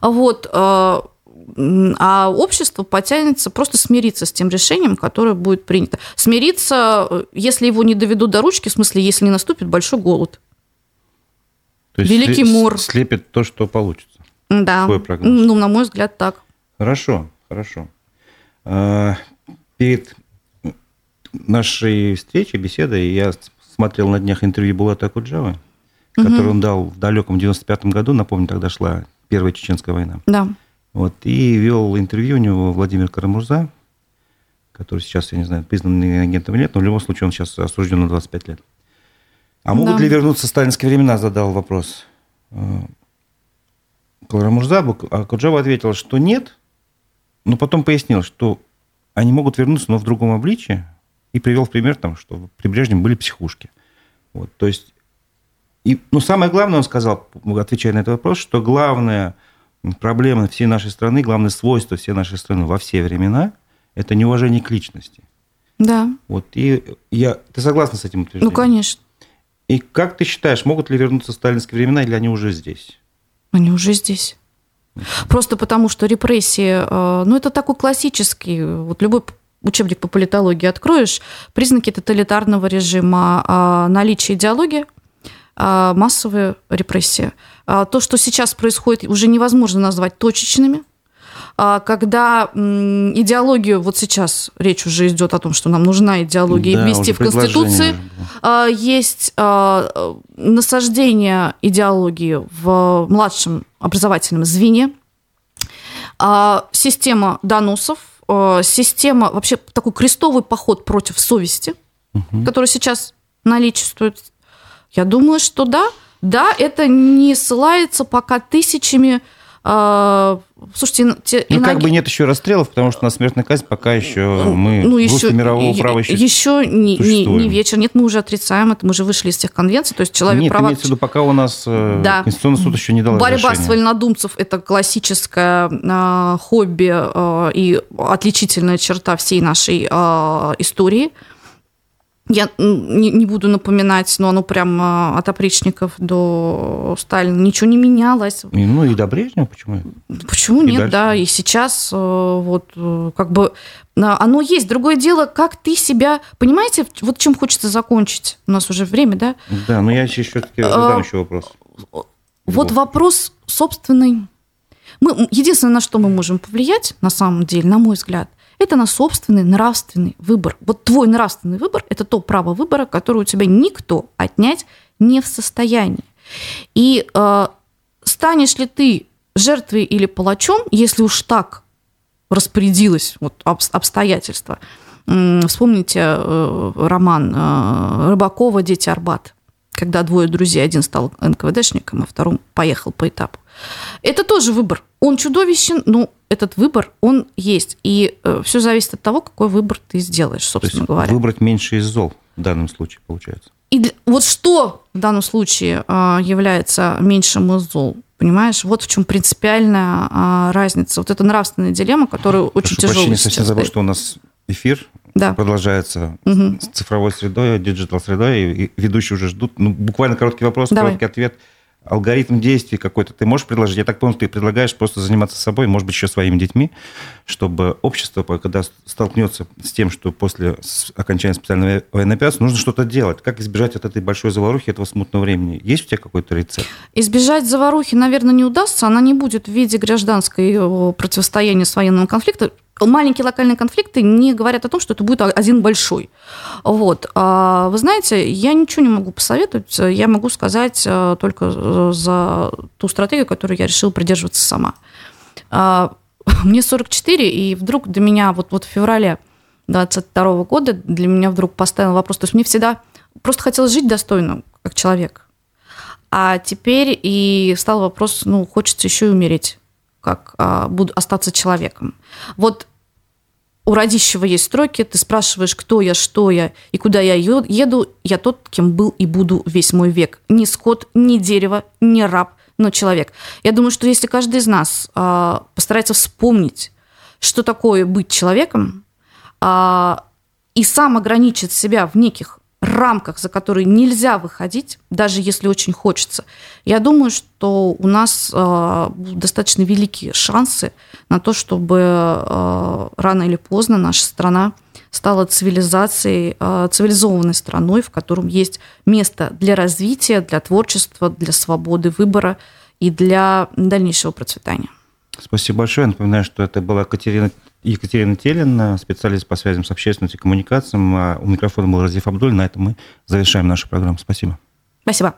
Вот. А общество потянется просто смириться с тем решением, которое будет принято. Смириться, если его не доведут до ручки, в смысле, если не наступит большой голод. То есть Великий мор. Слепит то, что получится. Да. Ну, на мой взгляд, так. Хорошо, хорошо. А, Перед нашей встречей, беседой, я смотрел на днях интервью Булата Акуджавы, который он дал в далеком 95 году, напомню, тогда шла Первая Чеченская война. Да. Вот, и вел интервью у него Владимир Карамурза, который сейчас, я не знаю, признан агентом или нет, но в любом случае он сейчас осужден на 25 лет. А могут Да. ли вернуться сталинские времена, задал вопрос. Карамурза, а Куджава ответил, что нет, но потом пояснил, что они могут вернуться, но в другом обличии, и привел в пример, там, что при Брежневе были психушки. Вот, то есть, и, ну, самое главное, он сказал, отвечая на этот вопрос, что главная проблема всей нашей страны, главное свойство всей нашей страны во все времена – это неуважение к личности. Да. Вот, и я, ты согласна с этим утверждением? Ну, конечно. И как ты считаешь, могут ли вернуться сталинские времена, или они уже здесь? Они уже здесь. Просто потому, что репрессии, э, ну, это такой классический, вот любой учебник по политологии откроешь, признаки тоталитарного режима, а, наличие идеологии, а, массовые репрессии. А, то, что сейчас происходит, уже невозможно назвать точечными, когда идеологию, вот сейчас речь уже идет о том, что нам нужна идеология, да, ввести в Конституции, есть насаждение идеологии в младшем образовательном звене, система доносов, система, вообще такой крестовый поход против совести, угу. который сейчас наличествует. Я думаю, что да, да, это не ссылается пока тысячами а, слушайте, те, ну, иноги... как бы нет еще расстрелов, потому что на смертная казнь пока еще мы ну, еще, мирового права еще Еще не, не, не вечер. Нет, мы уже отрицаем это, мы уже вышли из тех конвенций, то есть человек нет, права... имеется в виду, пока у нас э, да. Конституционный суд еще не дал Борьба разрешения. с вольнодумцев – это классическое э, хобби э, и отличительная черта всей нашей э, истории – я не, не буду напоминать, но оно прям а, от опричников до Сталина ничего не менялось. И, ну и до Брежнева почему? Почему и нет, дальше? да. И сейчас э, вот э, как бы а, оно есть. Другое дело, как ты себя... Понимаете, вот чем хочется закончить? У нас уже время, да? Да, но я еще все-таки задам а, еще вопрос. Вот вопрос собственный. Мы, единственное, на что мы можем повлиять, на самом деле, на мой взгляд, это на собственный нравственный выбор. Вот твой нравственный выбор – это то право выбора, которое у тебя никто отнять не в состоянии. И э, станешь ли ты жертвой или палачом, если уж так распорядилось вот, обстоятельства. Вспомните э, роман э, Рыбакова «Дети Арбат», когда двое друзей, один стал НКВДшником, а второй поехал по этапу. Это тоже выбор. Он чудовищен, но этот выбор, он есть. И э, все зависит от того, какой выбор ты сделаешь, собственно То есть говоря. Выбрать меньше из зол в данном случае получается. И для, вот что в данном случае э, является меньшим из зол? Понимаешь, вот в чем принципиальная а, разница. Вот это нравственная дилемма, которую Прошу очень тяжело прощения, совсем забыл, что у нас эфир да. продолжается угу. с цифровой средой, digital средой, и ведущие уже ждут. Ну, буквально короткий вопрос, Давай. короткий ответ – алгоритм действий какой-то ты можешь предложить? Я так понял, ты предлагаешь просто заниматься собой, может быть, еще своими детьми, чтобы общество, когда столкнется с тем, что после окончания специальной военной операции нужно что-то делать. Как избежать от этой большой заварухи, этого смутного времени? Есть у тебя какой-то рецепт? Избежать заварухи, наверное, не удастся. Она не будет в виде гражданской э, противостояния с военным конфликтом маленькие локальные конфликты не говорят о том, что это будет один большой. Вот. А вы знаете, я ничего не могу посоветовать, я могу сказать э, только э, за ту стратегию, которую я решила придерживаться сама. А, <laughs> мне 44, и вдруг до меня вот, вот в феврале 22 года для меня вдруг поставил вопрос, то есть мне всегда просто хотелось жить достойно, как человек. А теперь и стал вопрос, ну, хочется еще и умереть как а, буду остаться человеком. Вот у Радищева есть строки, ты спрашиваешь, кто я, что я и куда я еду, я тот, кем был и буду весь мой век. Ни скот, ни дерево, ни раб, но человек. Я думаю, что если каждый из нас а, постарается вспомнить, что такое быть человеком, а, и сам ограничит себя в неких рамках, за которые нельзя выходить, даже если очень хочется, я думаю, что у нас э, достаточно великие шансы на то, чтобы э, рано или поздно наша страна стала цивилизацией, э, цивилизованной страной, в котором есть место для развития, для творчества, для свободы выбора и для дальнейшего процветания. Спасибо большое. Напоминаю, что это была Катерина Екатерина Телина, специалист по связям с общественностью и коммуникациям. А у микрофона был Разиф Абдуль. На этом мы завершаем нашу программу. Спасибо. Спасибо.